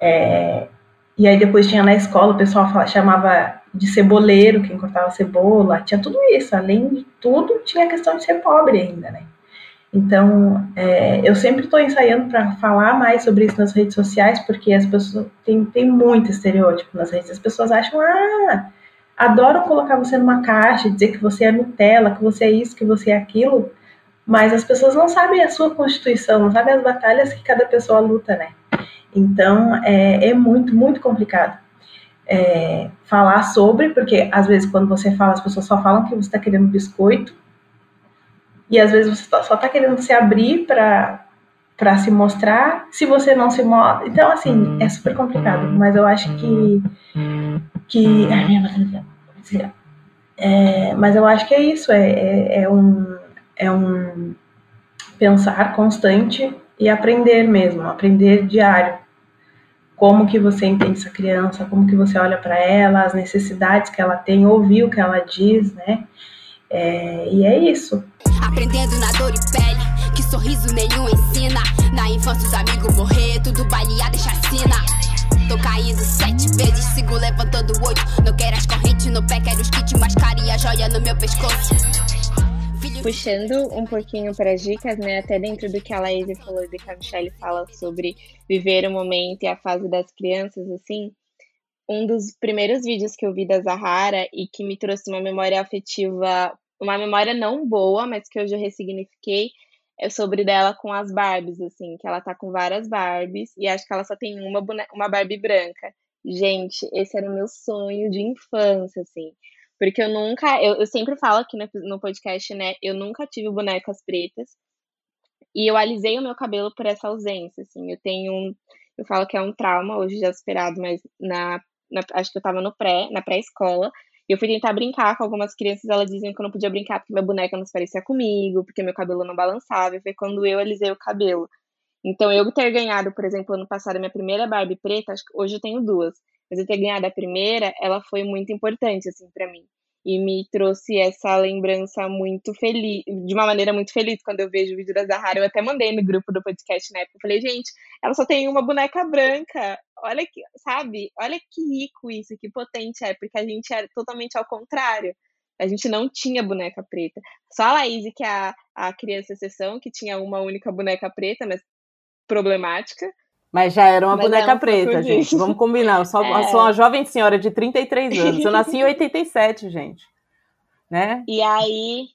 É, e aí depois tinha na escola, o pessoal chamava de ceboleiro, quem cortava cebola, tinha tudo isso. Além de tudo, tinha a questão de ser pobre ainda, né? Então, é, eu sempre estou ensaiando para falar mais sobre isso nas redes sociais, porque as pessoas tem, tem muito estereótipo nas redes. As pessoas acham, ah, adoram colocar você numa caixa, dizer que você é Nutella, que você é isso, que você é aquilo, mas as pessoas não sabem a sua constituição, não sabem as batalhas que cada pessoa luta, né? Então, é, é muito, muito complicado. É, falar sobre, porque às vezes quando você fala, as pessoas só falam que você está querendo biscoito, e às vezes você só está querendo se abrir para para se mostrar, se você não se mostra. Então, assim, é super complicado, mas eu acho que. que ai, minha É, mas eu acho que é isso, é, é, é, um, é um pensar constante e aprender mesmo, aprender diário. Como que você entende essa criança, como que você olha para ela, as necessidades que ela tem, ouvir o que ela diz, né? É, e é isso. Aprendendo na dor e pele, que sorriso nenhum ensina. Na infância os amigos morrer, tudo baleada e chacina. Tô caindo sete vezes, sigo levantando oito. Não quero as correntes no pé, quero os kits mais caros e a joia no meu pescoço. Puxando um pouquinho para as dicas, né? Até dentro do que a Laís falou e do que a Michelle fala sobre viver o momento e a fase das crianças, assim. Um dos primeiros vídeos que eu vi da Zahara e que me trouxe uma memória afetiva, uma memória não boa, mas que hoje eu ressignifiquei, é sobre dela com as Barbies, assim, que ela tá com várias Barbies e acho que ela só tem uma, uma Barbie branca. Gente, esse era o meu sonho de infância, assim. Porque eu nunca, eu, eu sempre falo aqui no, no podcast, né? Eu nunca tive bonecas pretas. E eu alisei o meu cabelo por essa ausência, assim. Eu tenho um, eu falo que é um trauma, hoje já superado, mas na, na acho que eu tava no pré, na pré-escola. Eu fui tentar brincar com algumas crianças, elas diziam que eu não podia brincar porque minha boneca não se parecia comigo, porque meu cabelo não balançava. E foi quando eu alisei o cabelo. Então, eu ter ganhado, por exemplo, ano passado, a minha primeira Barbie preta, acho que hoje eu tenho duas mas eu ter ganhado a primeira, ela foi muito importante, assim, para mim. E me trouxe essa lembrança muito feliz, de uma maneira muito feliz, quando eu vejo o vídeo da Zahara. Eu até mandei no grupo do podcast na época. Eu falei, gente, ela só tem uma boneca branca. Olha que, sabe? Olha que rico isso, que potente é, porque a gente era totalmente ao contrário. A gente não tinha boneca preta. Só a Laís, que é a, a criança exceção, que tinha uma única boneca preta, mas problemática. Mas já era uma Mas boneca um preta, gente. Disso. Vamos combinar. Eu sou, é. sou, uma jovem senhora de 33 anos. Eu nasci em [laughs] 87, gente. Né? E aí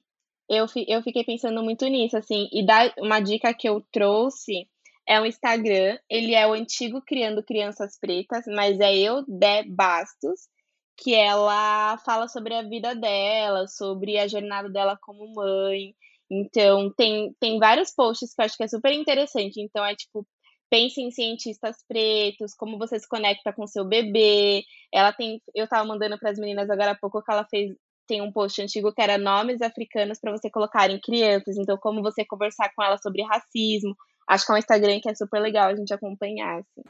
eu, eu fiquei pensando muito nisso, assim. E dá uma dica que eu trouxe é um Instagram. Ele é o antigo Criando Crianças Pretas, mas é eu, Dé Bastos, que ela fala sobre a vida dela, sobre a jornada dela como mãe. Então, tem, tem vários posts que eu acho que é super interessante. Então, é tipo pense em cientistas pretos, como você se conecta com seu bebê. Ela tem, eu estava mandando para as meninas agora há pouco que ela fez tem um post antigo que era nomes africanos para você colocar em crianças, então como você conversar com ela sobre racismo. Acho que é um Instagram que é super legal a gente acompanhar. Assim.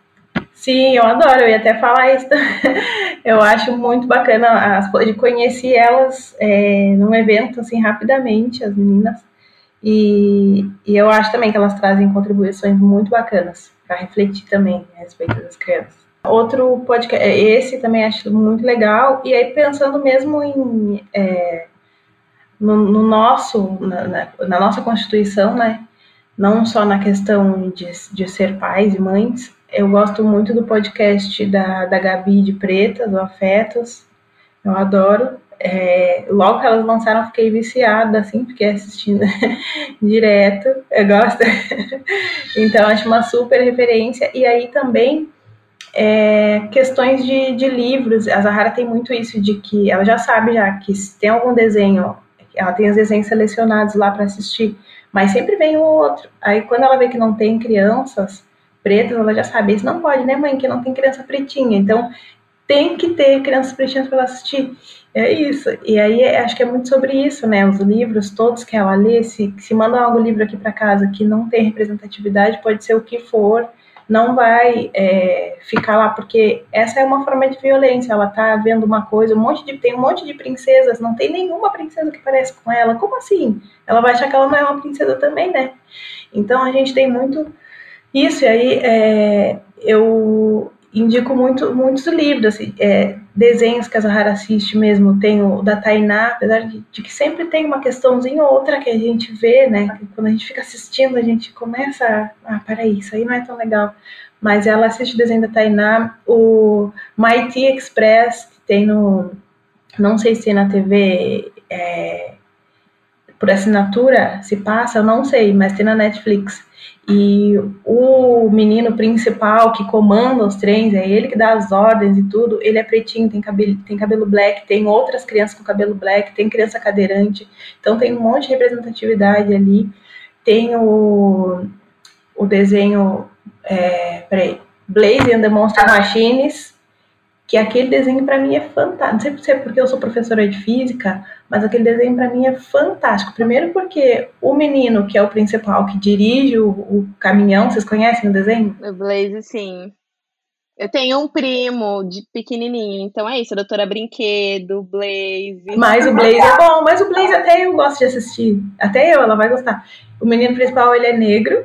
Sim, eu adoro, eu ia até falar isso. [laughs] eu acho muito bacana as, de conhecer elas é, num evento, assim, rapidamente, as meninas. E, e eu acho também que elas trazem contribuições muito bacanas para refletir também a respeito das crianças. Outro podcast, é, esse também acho muito legal, e aí pensando mesmo em é, no, no, nosso, na, na, na, nossa Constituição, né, não só na questão de, de ser pais e mães, eu gosto muito do podcast da, da Gabi de Pretas, o Afetos, eu adoro, é, logo que elas lançaram, eu fiquei viciada, assim, fiquei assistindo [laughs] direto, eu gosto. [laughs] então, acho uma super referência. E aí também, é, questões de, de livros, a Zahara tem muito isso, de que ela já sabe já que se tem algum desenho, ela tem os desenhos selecionados lá para assistir, mas sempre vem o outro. Aí, quando ela vê que não tem crianças pretas, ela já sabe, isso não pode, né, mãe, que não tem criança pretinha. Então, tem que ter crianças pretinhas para assistir. É isso. E aí acho que é muito sobre isso, né? Os livros todos que ela lê, se, se manda algum livro aqui para casa que não tem representatividade, pode ser o que for, não vai é, ficar lá, porque essa é uma forma de violência. Ela tá vendo uma coisa, um monte de. Tem um monte de princesas, não tem nenhuma princesa que parece com ela. Como assim? Ela vai achar que ela não é uma princesa também, né? Então a gente tem muito isso, e aí é, eu, indico muito, muitos livros, assim, é, desenhos que a Zahara assiste mesmo, tem o da Tainá, apesar de, de, que sempre tem uma questãozinha ou outra que a gente vê, né, quando a gente fica assistindo, a gente começa a, ah, peraí, isso aí não é tão legal, mas ela assiste o desenho da Tainá, o Mighty Express, que tem no, não sei se é na TV, é, por assinatura se passa, eu não sei, mas tem na Netflix, e o menino principal que comanda os trens, é ele que dá as ordens e tudo, ele é pretinho, tem cabelo, tem cabelo black, tem outras crianças com cabelo black, tem criança cadeirante, então tem um monte de representatividade ali. Tem o, o desenho, é, peraí, Blaze and the Monster Machines, que aquele desenho para mim é fantástico. Não sei se porque eu sou professora de física, mas aquele desenho para mim é fantástico. Primeiro porque o menino, que é o principal, que dirige o, o caminhão, vocês conhecem o desenho? O Blaze, sim. Eu tenho um primo de pequenininho, então é isso, a Doutora Brinquedo, Blaze. Mas o Blaze é bom, mas o Blaze até eu gosto de assistir. Até eu, ela vai gostar. O menino principal, ele é negro,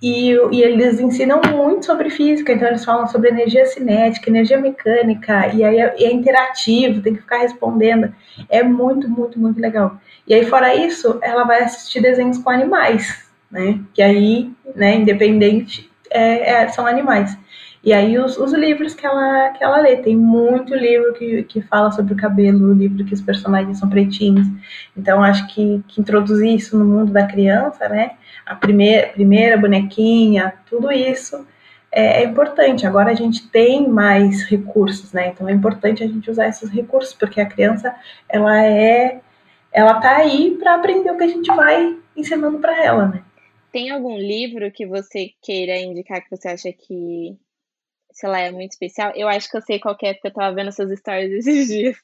e, e, eles ensinam muito sobre física, então eles falam sobre energia cinética, energia mecânica, e aí é, é, interativo, tem que ficar respondendo. É muito, muito, muito legal. E aí, fora isso, ela vai assistir desenhos com animais, né? Que aí, né, independente, é, é, são animais. E aí os, os, livros que ela, que ela lê, tem muito livro que, que fala sobre o cabelo, livro que os personagens são pretinhos. Então acho que, que introduzir isso no mundo da criança, né? A primeira, primeira bonequinha, tudo isso é, é, importante. Agora a gente tem mais recursos, né? Então é importante a gente usar esses recursos, porque a criança ela é ela tá aí para aprender o que a gente vai ensinando para ela, né? Tem algum livro que você queira indicar que você acha que sei lá, é muito especial. Eu acho que eu sei qual é, porque eu tava vendo seus stories [laughs] esses dias.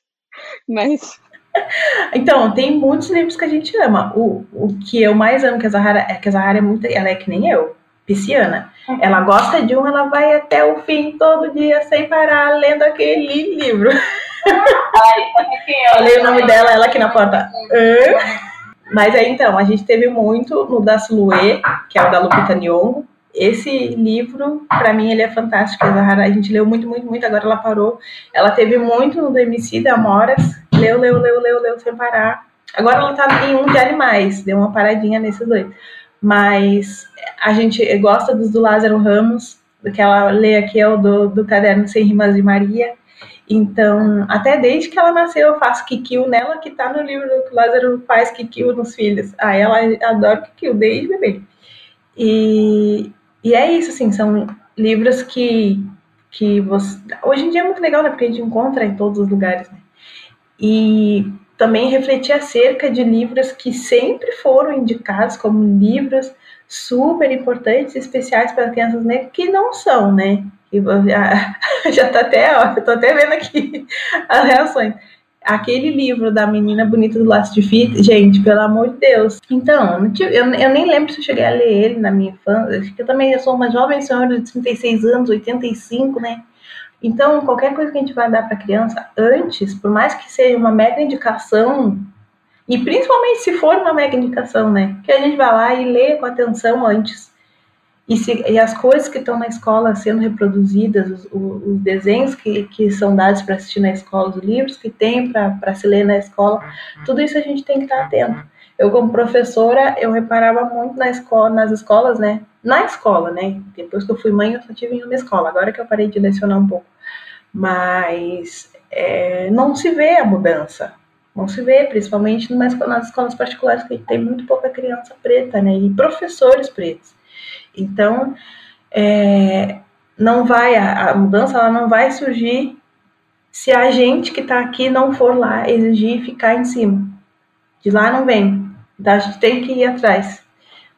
Mas. [laughs] Então, tem muitos livros que a gente ama. O, o que eu mais amo que a Zahara é que a Zahara é muito. Ela é que nem eu, pisciana. Ela gosta de um, ela vai até o fim, todo dia, sem parar, lendo aquele livro. [laughs] Ai, Falei o nome dela, ela aqui na porta. Mas aí então, a gente teve muito no Das Lue, que é o da Lupita Nyong'o, esse livro, para mim, ele é fantástico. A Zahara, a gente leu muito, muito, muito. Agora ela parou. Ela teve muito no do MC da Amoras. Leu, leu, leu, leu, leu, sem parar. Agora ela tá em um de animais. Deu uma paradinha nesses dois. Mas a gente gosta dos do Lázaro Ramos. Do que ela lê aqui é o do, do Caderno Sem Rimas de Maria. Então, até desde que ela nasceu, eu faço Kikil nela, que tá no livro que o Lázaro faz Kikil nos filhos. Ah, ela adora Kikil desde bebê. E, e é isso, assim, são livros que, que você. Hoje em dia é muito legal, né? Porque a gente encontra em todos os lugares, né? E também refletir acerca de livros que sempre foram indicados como livros super importantes, especiais para crianças negras, que não são, né? E já, [laughs] já tá até, ó, eu tô até vendo aqui [laughs] as reações aquele livro da menina bonita do laço de fita, gente, pelo amor de Deus. Então, eu, eu nem lembro se eu cheguei a ler ele na minha infância. Eu também sou uma jovem senhora de 36 anos, 85, né? Então, qualquer coisa que a gente vai dar para criança antes, por mais que seja uma mega indicação, e principalmente se for uma mega indicação, né? Que a gente vai lá e lê com atenção antes e, se, e, as coisas que estão na escola sendo reproduzidas, os, os desenhos que, que são dados para assistir na escola, os livros que tem para se ler na escola, tudo isso a gente tem que estar tá atento. Eu, como professora, eu reparava muito na escola, nas escolas, né? Na escola, né? Depois que eu fui mãe, eu só tive em uma escola. Agora que eu parei de lecionar um pouco. Mas é, não se vê a mudança. Não se vê, principalmente nas escolas particulares, que tem muito pouca criança preta, né? E professores pretos. Então, é, não vai a, a, mudança ela não vai surgir se a gente que está aqui não for lá exigir ficar em cima. De lá não vem. Então, a gente tem que ir atrás.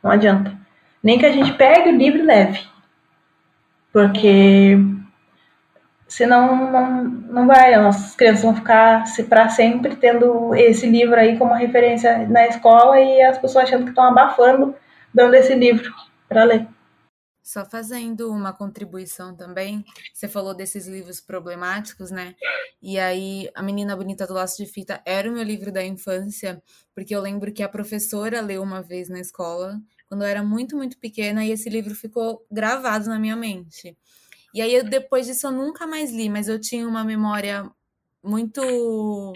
Não adianta. Nem que a gente pegue o livro leve. Porque senão não, não vai. As nossas crianças vão ficar para sempre tendo esse livro aí como referência na escola e as pessoas achando que estão abafando dando esse livro para ler. Só fazendo uma contribuição também, você falou desses livros problemáticos, né? E aí, A Menina Bonita do Laço de Fita era o meu livro da infância, porque eu lembro que a professora leu uma vez na escola, quando eu era muito, muito pequena, e esse livro ficou gravado na minha mente. E aí, eu, depois disso, eu nunca mais li, mas eu tinha uma memória muito.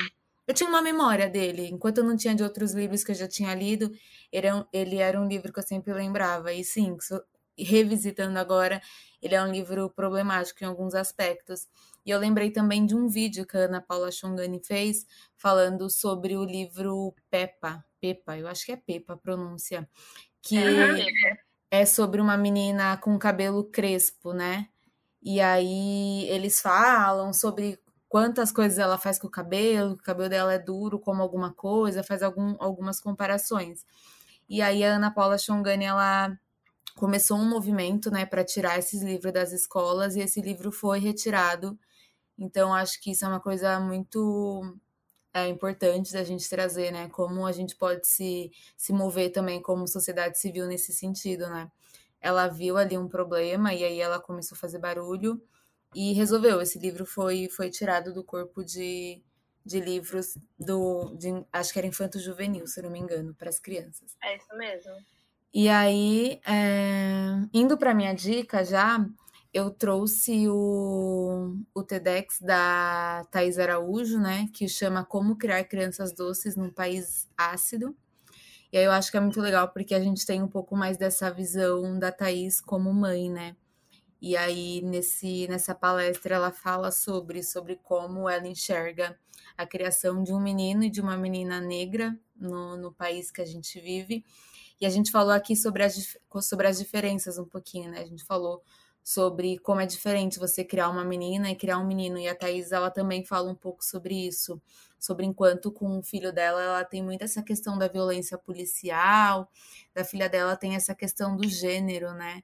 Eu tinha uma memória dele, enquanto eu não tinha de outros livros que eu já tinha lido, ele era um, ele era um livro que eu sempre lembrava. E sim, revisitando agora, ele é um livro problemático em alguns aspectos. E eu lembrei também de um vídeo que a Ana Paula Chongani fez falando sobre o livro Peppa, Pepa, eu acho que é Pepa a pronúncia, que é sobre uma menina com cabelo crespo, né? E aí eles falam sobre quantas coisas ela faz com o cabelo, o cabelo dela é duro como alguma coisa, faz algum, algumas comparações. E aí a Ana Paula Chongani, ela começou um movimento, né, para tirar esses livros das escolas e esse livro foi retirado. Então, acho que isso é uma coisa muito é, importante da gente trazer, né? Como a gente pode se, se mover também como sociedade civil nesse sentido, né? Ela viu ali um problema e aí ela começou a fazer barulho e resolveu. Esse livro foi, foi tirado do corpo de, de livros do. De, acho que era infanto juvenil, se não me engano, para as crianças. É isso mesmo. E aí, é, indo para minha dica já, eu trouxe o, o TEDx da Thais Araújo, né? Que chama Como Criar Crianças Doces num País Ácido. E aí eu acho que é muito legal porque a gente tem um pouco mais dessa visão da Thais como mãe, né? E aí, nesse, nessa palestra, ela fala sobre, sobre como ela enxerga a criação de um menino e de uma menina negra no, no país que a gente vive. E a gente falou aqui sobre as, sobre as diferenças um pouquinho, né? A gente falou sobre como é diferente você criar uma menina e criar um menino. E a Thais, ela também fala um pouco sobre isso, sobre enquanto com o filho dela, ela tem muito essa questão da violência policial, da filha dela tem essa questão do gênero, né?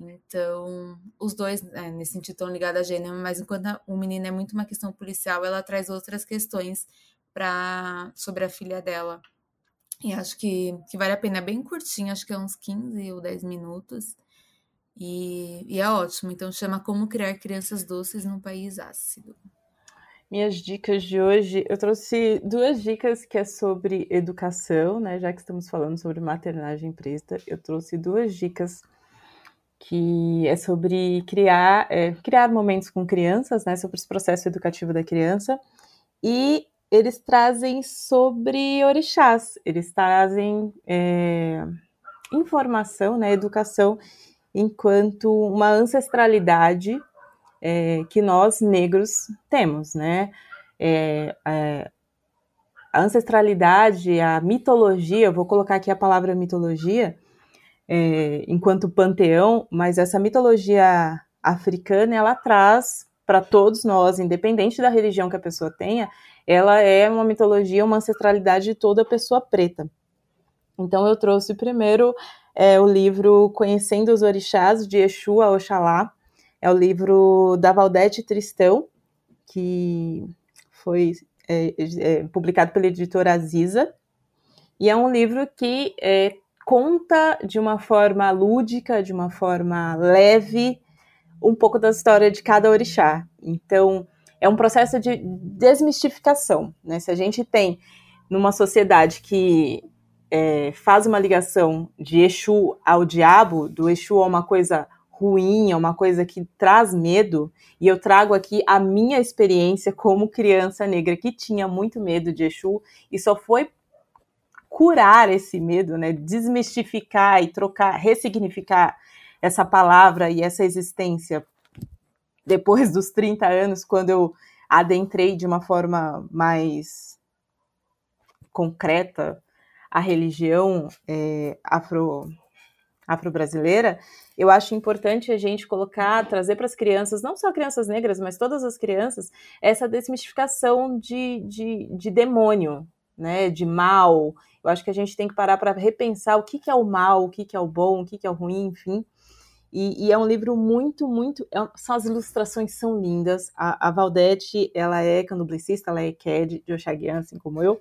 Então, os dois, né, nesse sentido, estão ligados a gênero, mas enquanto o menino é muito uma questão policial, ela traz outras questões para sobre a filha dela. E acho que, que vale a pena, é bem curtinho, acho que é uns 15 ou 10 minutos. E, e é ótimo. Então, chama Como Criar Crianças Doces num País Ácido. Minhas dicas de hoje, eu trouxe duas dicas que é sobre educação, né? Já que estamos falando sobre maternagem presta, eu trouxe duas dicas que é sobre criar, é, criar momentos com crianças, né, sobre esse processo educativo da criança, e eles trazem sobre orixás, eles trazem é, informação, né, educação, enquanto uma ancestralidade é, que nós negros temos, né, é, é, a ancestralidade, a mitologia, vou colocar aqui a palavra mitologia, é, enquanto panteão, mas essa mitologia africana ela traz para todos nós, independente da religião que a pessoa tenha, ela é uma mitologia, uma ancestralidade de toda pessoa preta. Então eu trouxe primeiro é, o livro Conhecendo os Orixás, de Exu a Oxalá, é o livro da Valdete Tristão, que foi é, é, publicado pela editora Aziza, e é um livro que é, conta de uma forma lúdica, de uma forma leve, um pouco da história de cada orixá. Então, é um processo de desmistificação. Né? Se a gente tem numa sociedade que é, faz uma ligação de Exu ao diabo, do Exu a uma coisa ruim, a uma coisa que traz medo, e eu trago aqui a minha experiência como criança negra que tinha muito medo de Exu e só foi curar esse medo, né? Desmistificar e trocar, ressignificar essa palavra e essa existência depois dos 30 anos, quando eu adentrei de uma forma mais concreta a religião é, afro afro-brasileira, eu acho importante a gente colocar, trazer para as crianças, não só crianças negras, mas todas as crianças, essa desmistificação de, de, de demônio, né, de mal. Eu acho que a gente tem que parar para repensar o que, que, é o mal, o que, que, é o bom, o que, que é o ruim, enfim. E, e é um livro muito, muito. É, são as ilustrações são lindas. A, a Valdete, ela é candomblessista, ela é CAD de Oxaguian, assim como eu.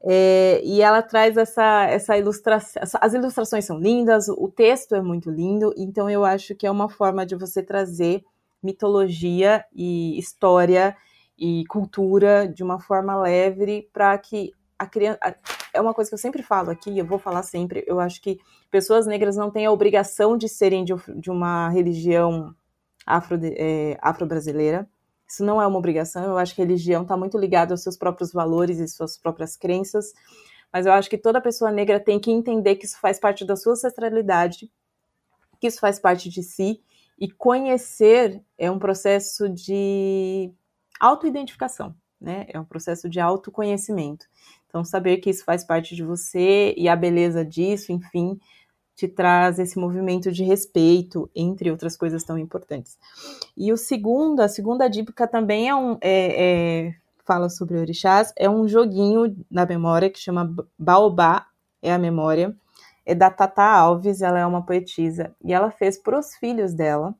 É, e ela traz essa, essa ilustração. As ilustrações são lindas, o texto é muito lindo, então eu acho que é uma forma de você trazer mitologia e história e cultura de uma forma leve para que a criança. É uma coisa que eu sempre falo aqui, eu vou falar sempre. Eu acho que pessoas negras não têm a obrigação de serem de, de uma religião afro, é, afro-brasileira. Isso não é uma obrigação. Eu acho que religião está muito ligada aos seus próprios valores e suas próprias crenças. Mas eu acho que toda pessoa negra tem que entender que isso faz parte da sua ancestralidade, que isso faz parte de si. E conhecer é um processo de autoidentificação, né? É um processo de autoconhecimento. Então, saber que isso faz parte de você e a beleza disso, enfim, te traz esse movimento de respeito, entre outras coisas tão importantes. E o segundo, a segunda dica também é um. É, é, fala sobre orixás, é um joguinho na memória que chama Baobá, é a memória. É da Tata Alves, ela é uma poetisa, e ela fez para os filhos dela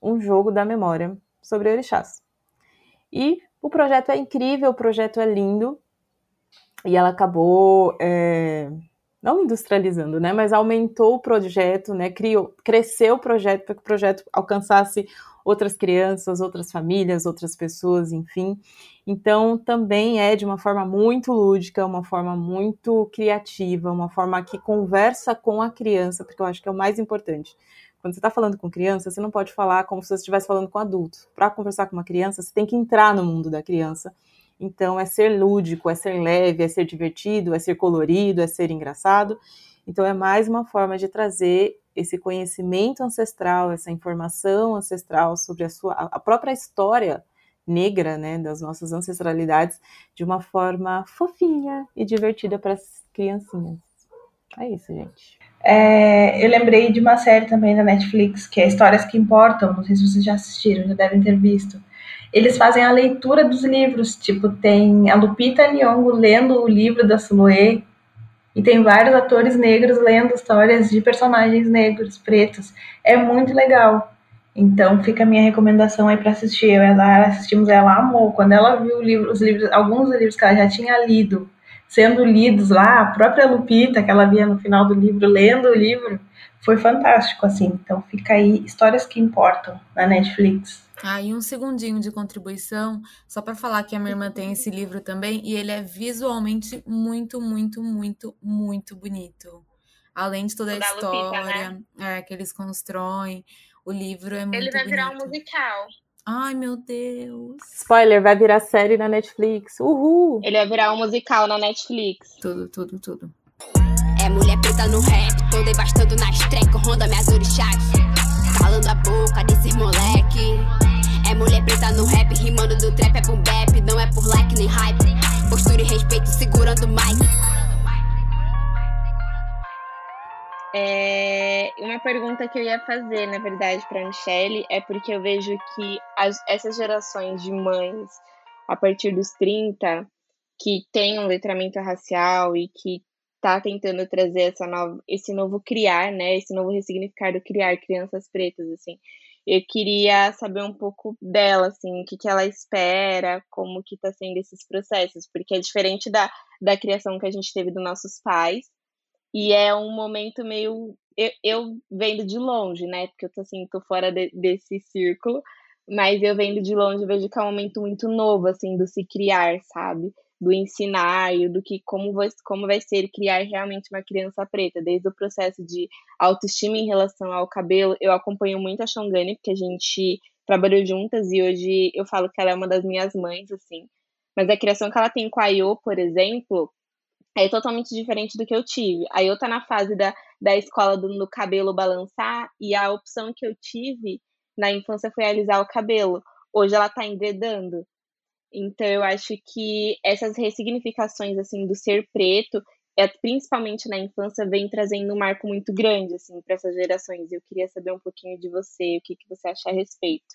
um jogo da memória sobre orixás. E o projeto é incrível, o projeto é lindo. E ela acabou é, não industrializando, né, mas aumentou o projeto, né, criou, cresceu o projeto para que o projeto alcançasse outras crianças, outras famílias, outras pessoas, enfim. Então, também é de uma forma muito lúdica, uma forma muito criativa, uma forma que conversa com a criança, porque eu acho que é o mais importante. Quando você está falando com criança, você não pode falar como se você estivesse falando com adulto. Para conversar com uma criança, você tem que entrar no mundo da criança então, é ser lúdico, é ser leve, é ser divertido, é ser colorido, é ser engraçado. Então, é mais uma forma de trazer esse conhecimento ancestral, essa informação ancestral sobre a sua a própria história negra, né, das nossas ancestralidades, de uma forma fofinha e divertida para as criancinhas. É isso, gente. É, eu lembrei de uma série também da Netflix, que é Histórias que Importam. Não sei se vocês já assistiram, já devem ter visto eles fazem a leitura dos livros. Tipo, tem a Lupita Nyong'o lendo o livro da Suluê e tem vários atores negros lendo histórias de personagens negros, pretos. É muito legal. Então fica a minha recomendação aí para assistir. Eu ela assistimos, ela amou. Quando ela viu livro, os livros, alguns livros que ela já tinha lido, sendo lidos lá, a própria Lupita, que ela via no final do livro, lendo o livro, foi fantástico, assim. Então fica aí Histórias que Importam na Netflix. Ah, e um segundinho de contribuição, só para falar que a minha irmã tem esse livro também, e ele é visualmente muito, muito, muito, muito bonito. Além de toda a história Lupita, né? é, que eles constroem, o livro é muito Ele vai bonito. virar um musical. Ai, meu Deus. Spoiler, vai virar série na Netflix. Uhul! Ele vai virar um musical na Netflix. Tudo, tudo, tudo. É mulher preta no rap, tô devastando nas tracks, ronda minhas orixás. Calando a boca desses moleque. É mulher preta no rap, rimando do trap, é boom bap, não é por like nem hype. Postura e respeito, segurando o mic. É, uma pergunta que eu ia fazer, na verdade, para a Michelle, é porque eu vejo que as, essas gerações de mães, a partir dos 30, que tem um letramento racial e que tá tentando trazer essa nova, esse novo criar, né, esse novo ressignificar do criar crianças pretas, assim, eu queria saber um pouco dela, assim, o que, que ela espera, como que tá sendo esses processos, porque é diferente da, da criação que a gente teve dos nossos pais, e é um momento meio. Eu, eu vendo de longe, né? Porque eu tô assim, tô fora de, desse círculo, mas eu vendo de longe, vejo que é um momento muito novo, assim, do se criar, sabe? do ensinar e do que como vai, como vai ser criar realmente uma criança preta, desde o processo de autoestima em relação ao cabelo. Eu acompanho muito a Shongani, porque a gente trabalhou juntas e hoje eu falo que ela é uma das minhas mães, assim. Mas a criação que ela tem com a Ayo, por exemplo, é totalmente diferente do que eu tive. A Ayo tá na fase da, da escola do no cabelo balançar e a opção que eu tive na infância foi alisar o cabelo. Hoje ela tá enredando. Então eu acho que essas ressignificações assim do ser preto, é, principalmente na infância, vem trazendo um marco muito grande assim para essas gerações. Eu queria saber um pouquinho de você, o que, que você acha a respeito.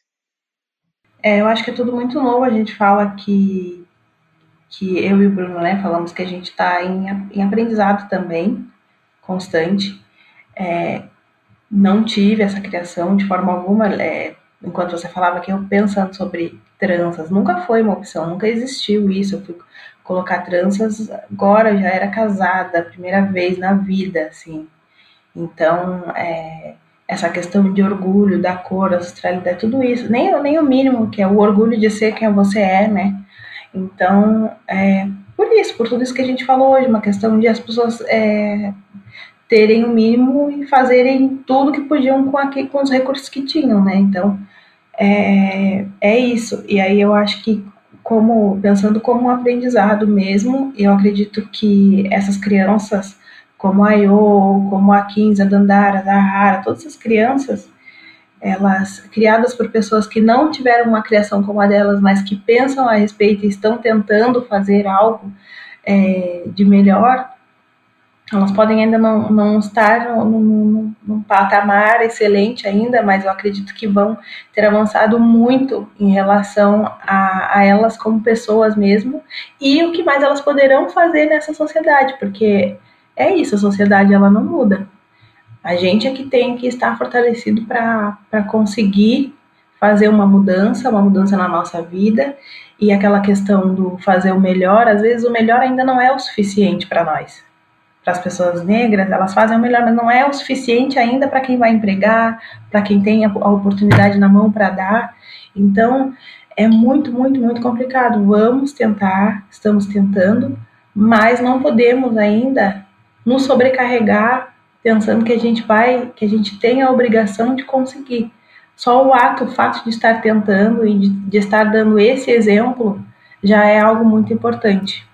É, eu acho que é tudo muito novo. A gente fala que que eu e o Bruno, né, falamos que a gente está em, em aprendizado também, constante. É, não tive essa criação de forma alguma. É, enquanto você falava que eu pensando sobre tranças, nunca foi uma opção, nunca existiu isso. Eu fui colocar tranças agora, já era casada, primeira vez na vida, assim. Então, é, essa questão de orgulho, da cor, ancestralidade, tudo isso, nem, nem o mínimo, que é o orgulho de ser quem você é, né? Então, é, por isso, por tudo isso que a gente falou hoje, uma questão de as pessoas é, terem o mínimo e fazerem tudo que podiam com, aqui, com os recursos que tinham, né? Então, é, é isso. E aí eu acho que, como pensando como um aprendizado mesmo, eu acredito que essas crianças, como a Io, como a Kinza, a Dandara, a Zahara, todas essas crianças, elas criadas por pessoas que não tiveram uma criação como a delas, mas que pensam a respeito e estão tentando fazer algo é, de melhor, elas podem ainda não, não estar num, num, patamar excelente ainda, mas eu acredito que vão ter avançado muito em relação a, a elas como pessoas mesmo e o que mais elas poderão fazer nessa sociedade, porque é isso, a sociedade ela não muda. A gente é que tem que estar fortalecido para conseguir fazer uma mudança, uma mudança na nossa vida, e aquela questão do fazer o melhor, às vezes o melhor ainda não é o suficiente para nós. Para as pessoas negras, elas fazem o melhor, mas não é o suficiente ainda para quem vai empregar, para quem tem a, a oportunidade na mão para dar. Então, é muito, muito, muito complicado. Vamos tentar, estamos tentando, mas não podemos ainda nos sobrecarregar pensando que a gente vai, que a gente tem a obrigação de conseguir. Só o ato, o fato de estar tentando e de, de estar dando esse exemplo já é algo muito importante.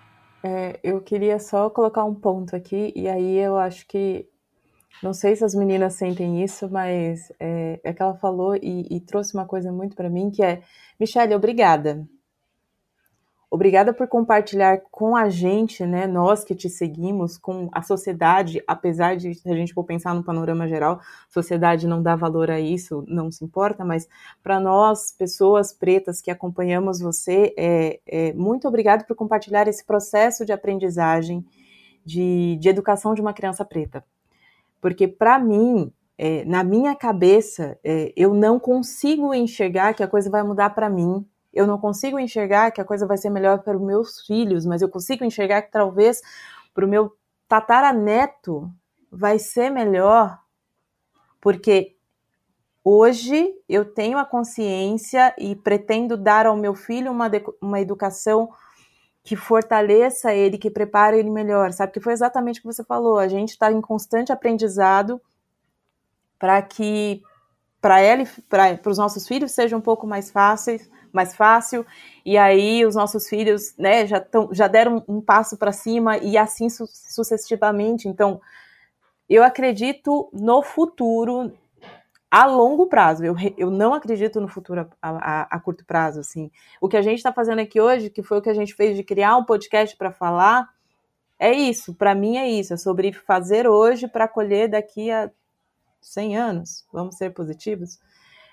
É, eu queria só colocar um ponto aqui, e aí eu acho que não sei se as meninas sentem isso, mas é, é que ela falou e, e trouxe uma coisa muito para mim que é, Michelle, obrigada. Obrigada por compartilhar com a gente, né, nós que te seguimos, com a sociedade, apesar de a gente for pensar no panorama geral, sociedade não dá valor a isso, não se importa, mas para nós, pessoas pretas que acompanhamos você, é, é, muito obrigado por compartilhar esse processo de aprendizagem, de, de educação de uma criança preta. Porque para mim, é, na minha cabeça, é, eu não consigo enxergar que a coisa vai mudar para mim eu não consigo enxergar que a coisa vai ser melhor para os meus filhos, mas eu consigo enxergar que talvez para o meu tataraneto vai ser melhor, porque hoje eu tenho a consciência e pretendo dar ao meu filho uma, uma educação que fortaleça ele, que prepare ele melhor, sabe? Que foi exatamente o que você falou. A gente está em constante aprendizado para que para ele, para os nossos filhos seja um pouco mais fáceis, mais fácil, e aí os nossos filhos, né, já, tão, já deram um passo para cima e assim su sucessivamente. Então, eu acredito no futuro a longo prazo. Eu, eu não acredito no futuro a, a, a curto prazo, assim. O que a gente está fazendo aqui hoje, que foi o que a gente fez de criar um podcast para falar, é isso. Para mim é isso. É sobre fazer hoje para colher daqui a 100 anos. Vamos ser positivos.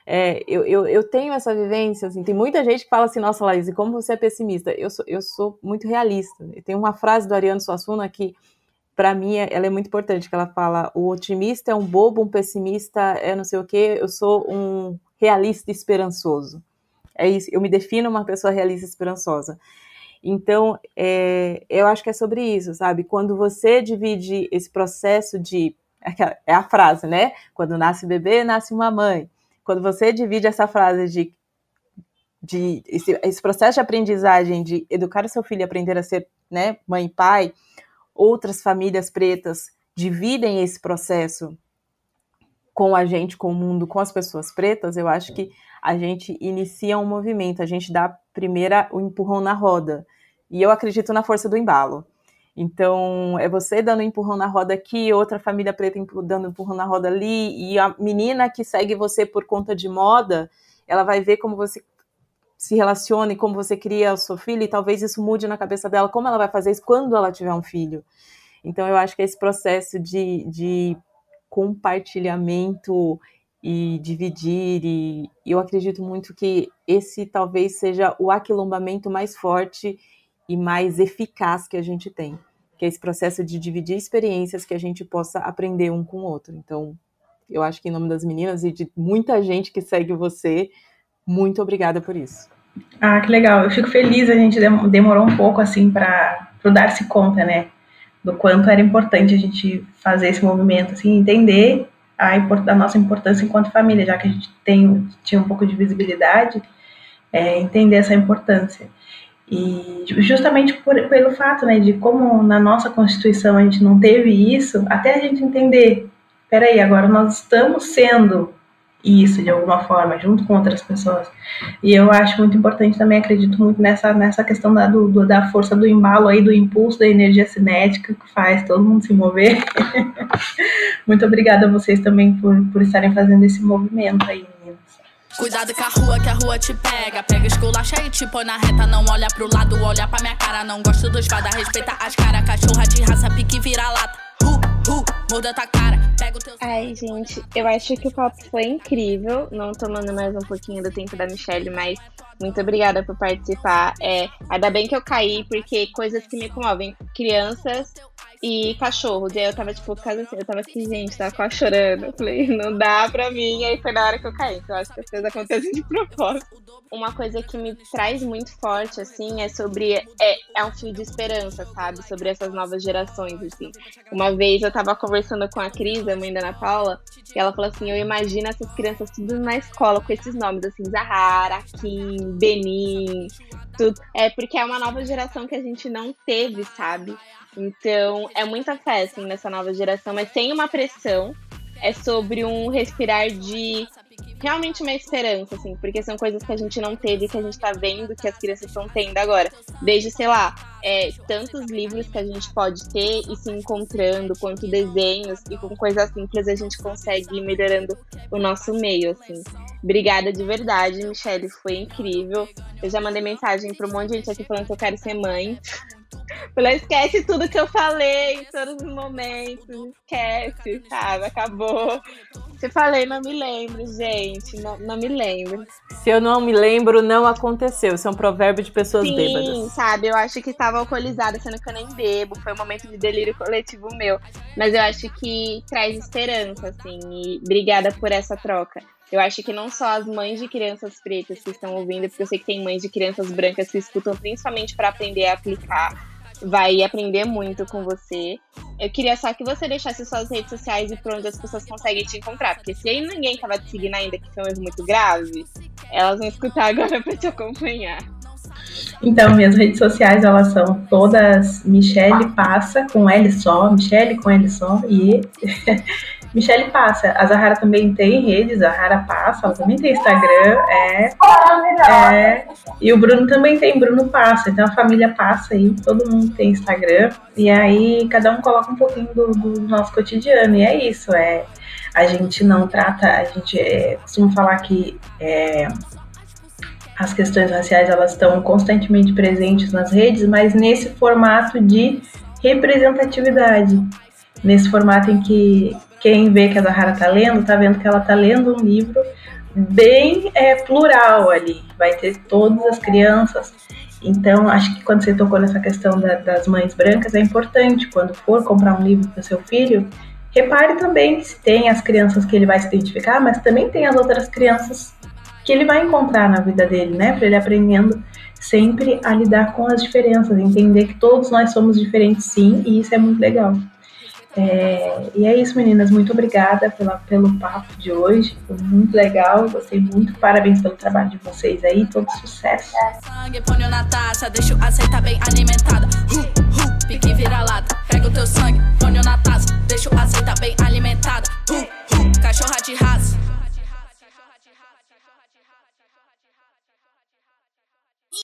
É, eu, eu, eu, tenho essa vivência, assim, tem muita gente que fala assim, nossa, Laís, como você é pessimista? Eu sou, eu sou muito realista. Tem uma frase do Ariano Suassuna que, para mim, é, ela é muito importante, que ela fala, o otimista é um bobo, um pessimista é não sei o quê, eu sou um realista esperançoso. É isso, eu me defino uma pessoa realista esperançosa. Então, é, eu acho que é sobre isso, sabe? Quando você divide esse processo de. É a frase, né? Quando nasce bebê, nasce uma mãe quando você divide essa frase de, de esse, esse, processo de aprendizagem de educar o seu filho a aprender a ser né, mãe e pai, outras famílias pretas dividem esse processo com a gente, com o mundo, com as pessoas pretas, eu acho que a gente inicia um movimento, a gente dá primeira o empurrão na roda. E eu acredito na força do embalo. Então, é você dando empurrão na roda aqui, outra família preta dando empurrão na roda ali, e a menina que segue você por conta de moda, ela vai ver como você se relaciona e como você cria o seu filho, e talvez isso mude na cabeça dela, como ela vai fazer isso quando ela tiver um filho. Então, eu acho que esse processo de, de compartilhamento e dividir, e eu acredito muito que esse talvez seja o aquilombamento mais forte e mais eficaz que a gente tem, que é esse processo de dividir experiências que a gente possa aprender um com o outro. Então, eu acho que em nome das meninas e de muita gente que segue você, muito obrigada por isso. Ah, que legal. Eu fico feliz, a gente demorou um pouco assim para dar-se conta, né, do quanto era importante a gente fazer esse movimento, assim, entender a, da nossa importância enquanto família, já que a gente tem, tinha um pouco de visibilidade, é, entender essa importância. E justamente por, pelo fato né, de como na nossa Constituição a gente não teve isso, até a gente entender, peraí, agora nós estamos sendo isso de alguma forma, junto com outras pessoas. E eu acho muito importante também, acredito muito nessa, nessa questão da, do, da força do embalo aí, do impulso, da energia cinética que faz todo mundo se mover. [laughs] muito obrigada a vocês também por, por estarem fazendo esse movimento aí. Cuidado com a rua, que a rua te pega. Pega esculacha e te põe na reta. Não olha pro lado, olha pra minha cara. Não gosto dos fada, respeita as caras. Cachorra de raça, pique vira lata. Uh, uh, muda tua cara. Pega o teu. Ai, gente, eu acho que o papo foi incrível. Não tomando mais um pouquinho do tempo da Michelle, mas muito obrigada por participar. É, ainda bem que eu caí, porque coisas que me comovem. Crianças e cachorro. E aí eu tava, tipo, casa assim, eu tava aqui, gente, tava quase chorando. Eu falei, não dá pra mim. E aí foi na hora que eu caí. Então eu acho que as coisas acontecem de propósito. Uma coisa que me traz muito forte, assim, é sobre. É, é um fio de esperança, sabe? Sobre essas novas gerações, assim. Uma vez eu tava conversando com a Cris, a mãe da Ana Paula, e ela falou assim: eu imagino essas crianças tudo na escola com esses nomes, assim, Zahara, Kim, Benin, tudo. É porque é uma nova geração que a gente não teve, sabe? Então, é muita fé, assim, nessa nova geração, mas tem uma pressão. É sobre um respirar de realmente uma esperança, assim, porque são coisas que a gente não teve, que a gente tá vendo que as crianças estão tendo agora. Desde, sei lá, é, tantos livros que a gente pode ter e se encontrando, quanto desenhos, e com coisas simples a gente consegue ir melhorando o nosso meio, assim. Obrigada de verdade, Michelle, foi incrível. Eu já mandei mensagem para um monte de gente aqui falando que eu quero ser mãe. Falei, esquece tudo que eu falei em todos os momentos. Esquece, sabe? Acabou. Se falei, não me lembro, gente. Não, não me lembro. Se eu não me lembro, não aconteceu. Isso é um provérbio de pessoas Sim, bêbadas. Sim, sabe? Eu acho que estava alcoolizada, sendo que eu nem bebo. Foi um momento de delírio coletivo meu. Mas eu acho que traz esperança, assim. E obrigada por essa troca. Eu acho que não só as mães de crianças pretas que estão ouvindo, porque eu sei que tem mães de crianças brancas que escutam principalmente para aprender a aplicar vai aprender muito com você. Eu queria só que você deixasse suas redes sociais e por onde as pessoas conseguem te encontrar. Porque se aí ninguém tava te seguindo ainda, que foi um erro muito grave, elas vão escutar [laughs] agora para te acompanhar. Então, minhas redes sociais, elas são todas Michele Passa, com L só, Michele com L só, e Michele Passa. A Zahara também tem redes, Zahara Passa, ela também tem Instagram, é, é, e o Bruno também tem, Bruno Passa, então a família Passa aí, todo mundo tem Instagram, e aí cada um coloca um pouquinho do, do nosso cotidiano, e é isso, é, a gente não trata, a gente é, costuma falar que é, as questões raciais elas estão constantemente presentes nas redes, mas nesse formato de representatividade, nesse formato em que quem vê que a Zahara está lendo, está vendo que ela está lendo um livro bem é, plural ali, vai ter todas as crianças. Então, acho que quando você tocou nessa questão da, das mães brancas, é importante, quando for comprar um livro para seu filho, repare também se tem as crianças que ele vai se identificar, mas também tem as outras crianças que ele vai encontrar na vida dele, né? Para ele aprendendo sempre a lidar com as diferenças, entender que todos nós somos diferentes sim, e isso é muito legal. É, e é isso, meninas. Muito obrigada pela, pelo papo de hoje. Foi muito legal. Gostei muito. Parabéns pelo trabalho de vocês aí. Todo sucesso. Sangue, na taça. Deixa bem pique. Pega o teu sangue, na taça. Deixa bem cachorra de raça.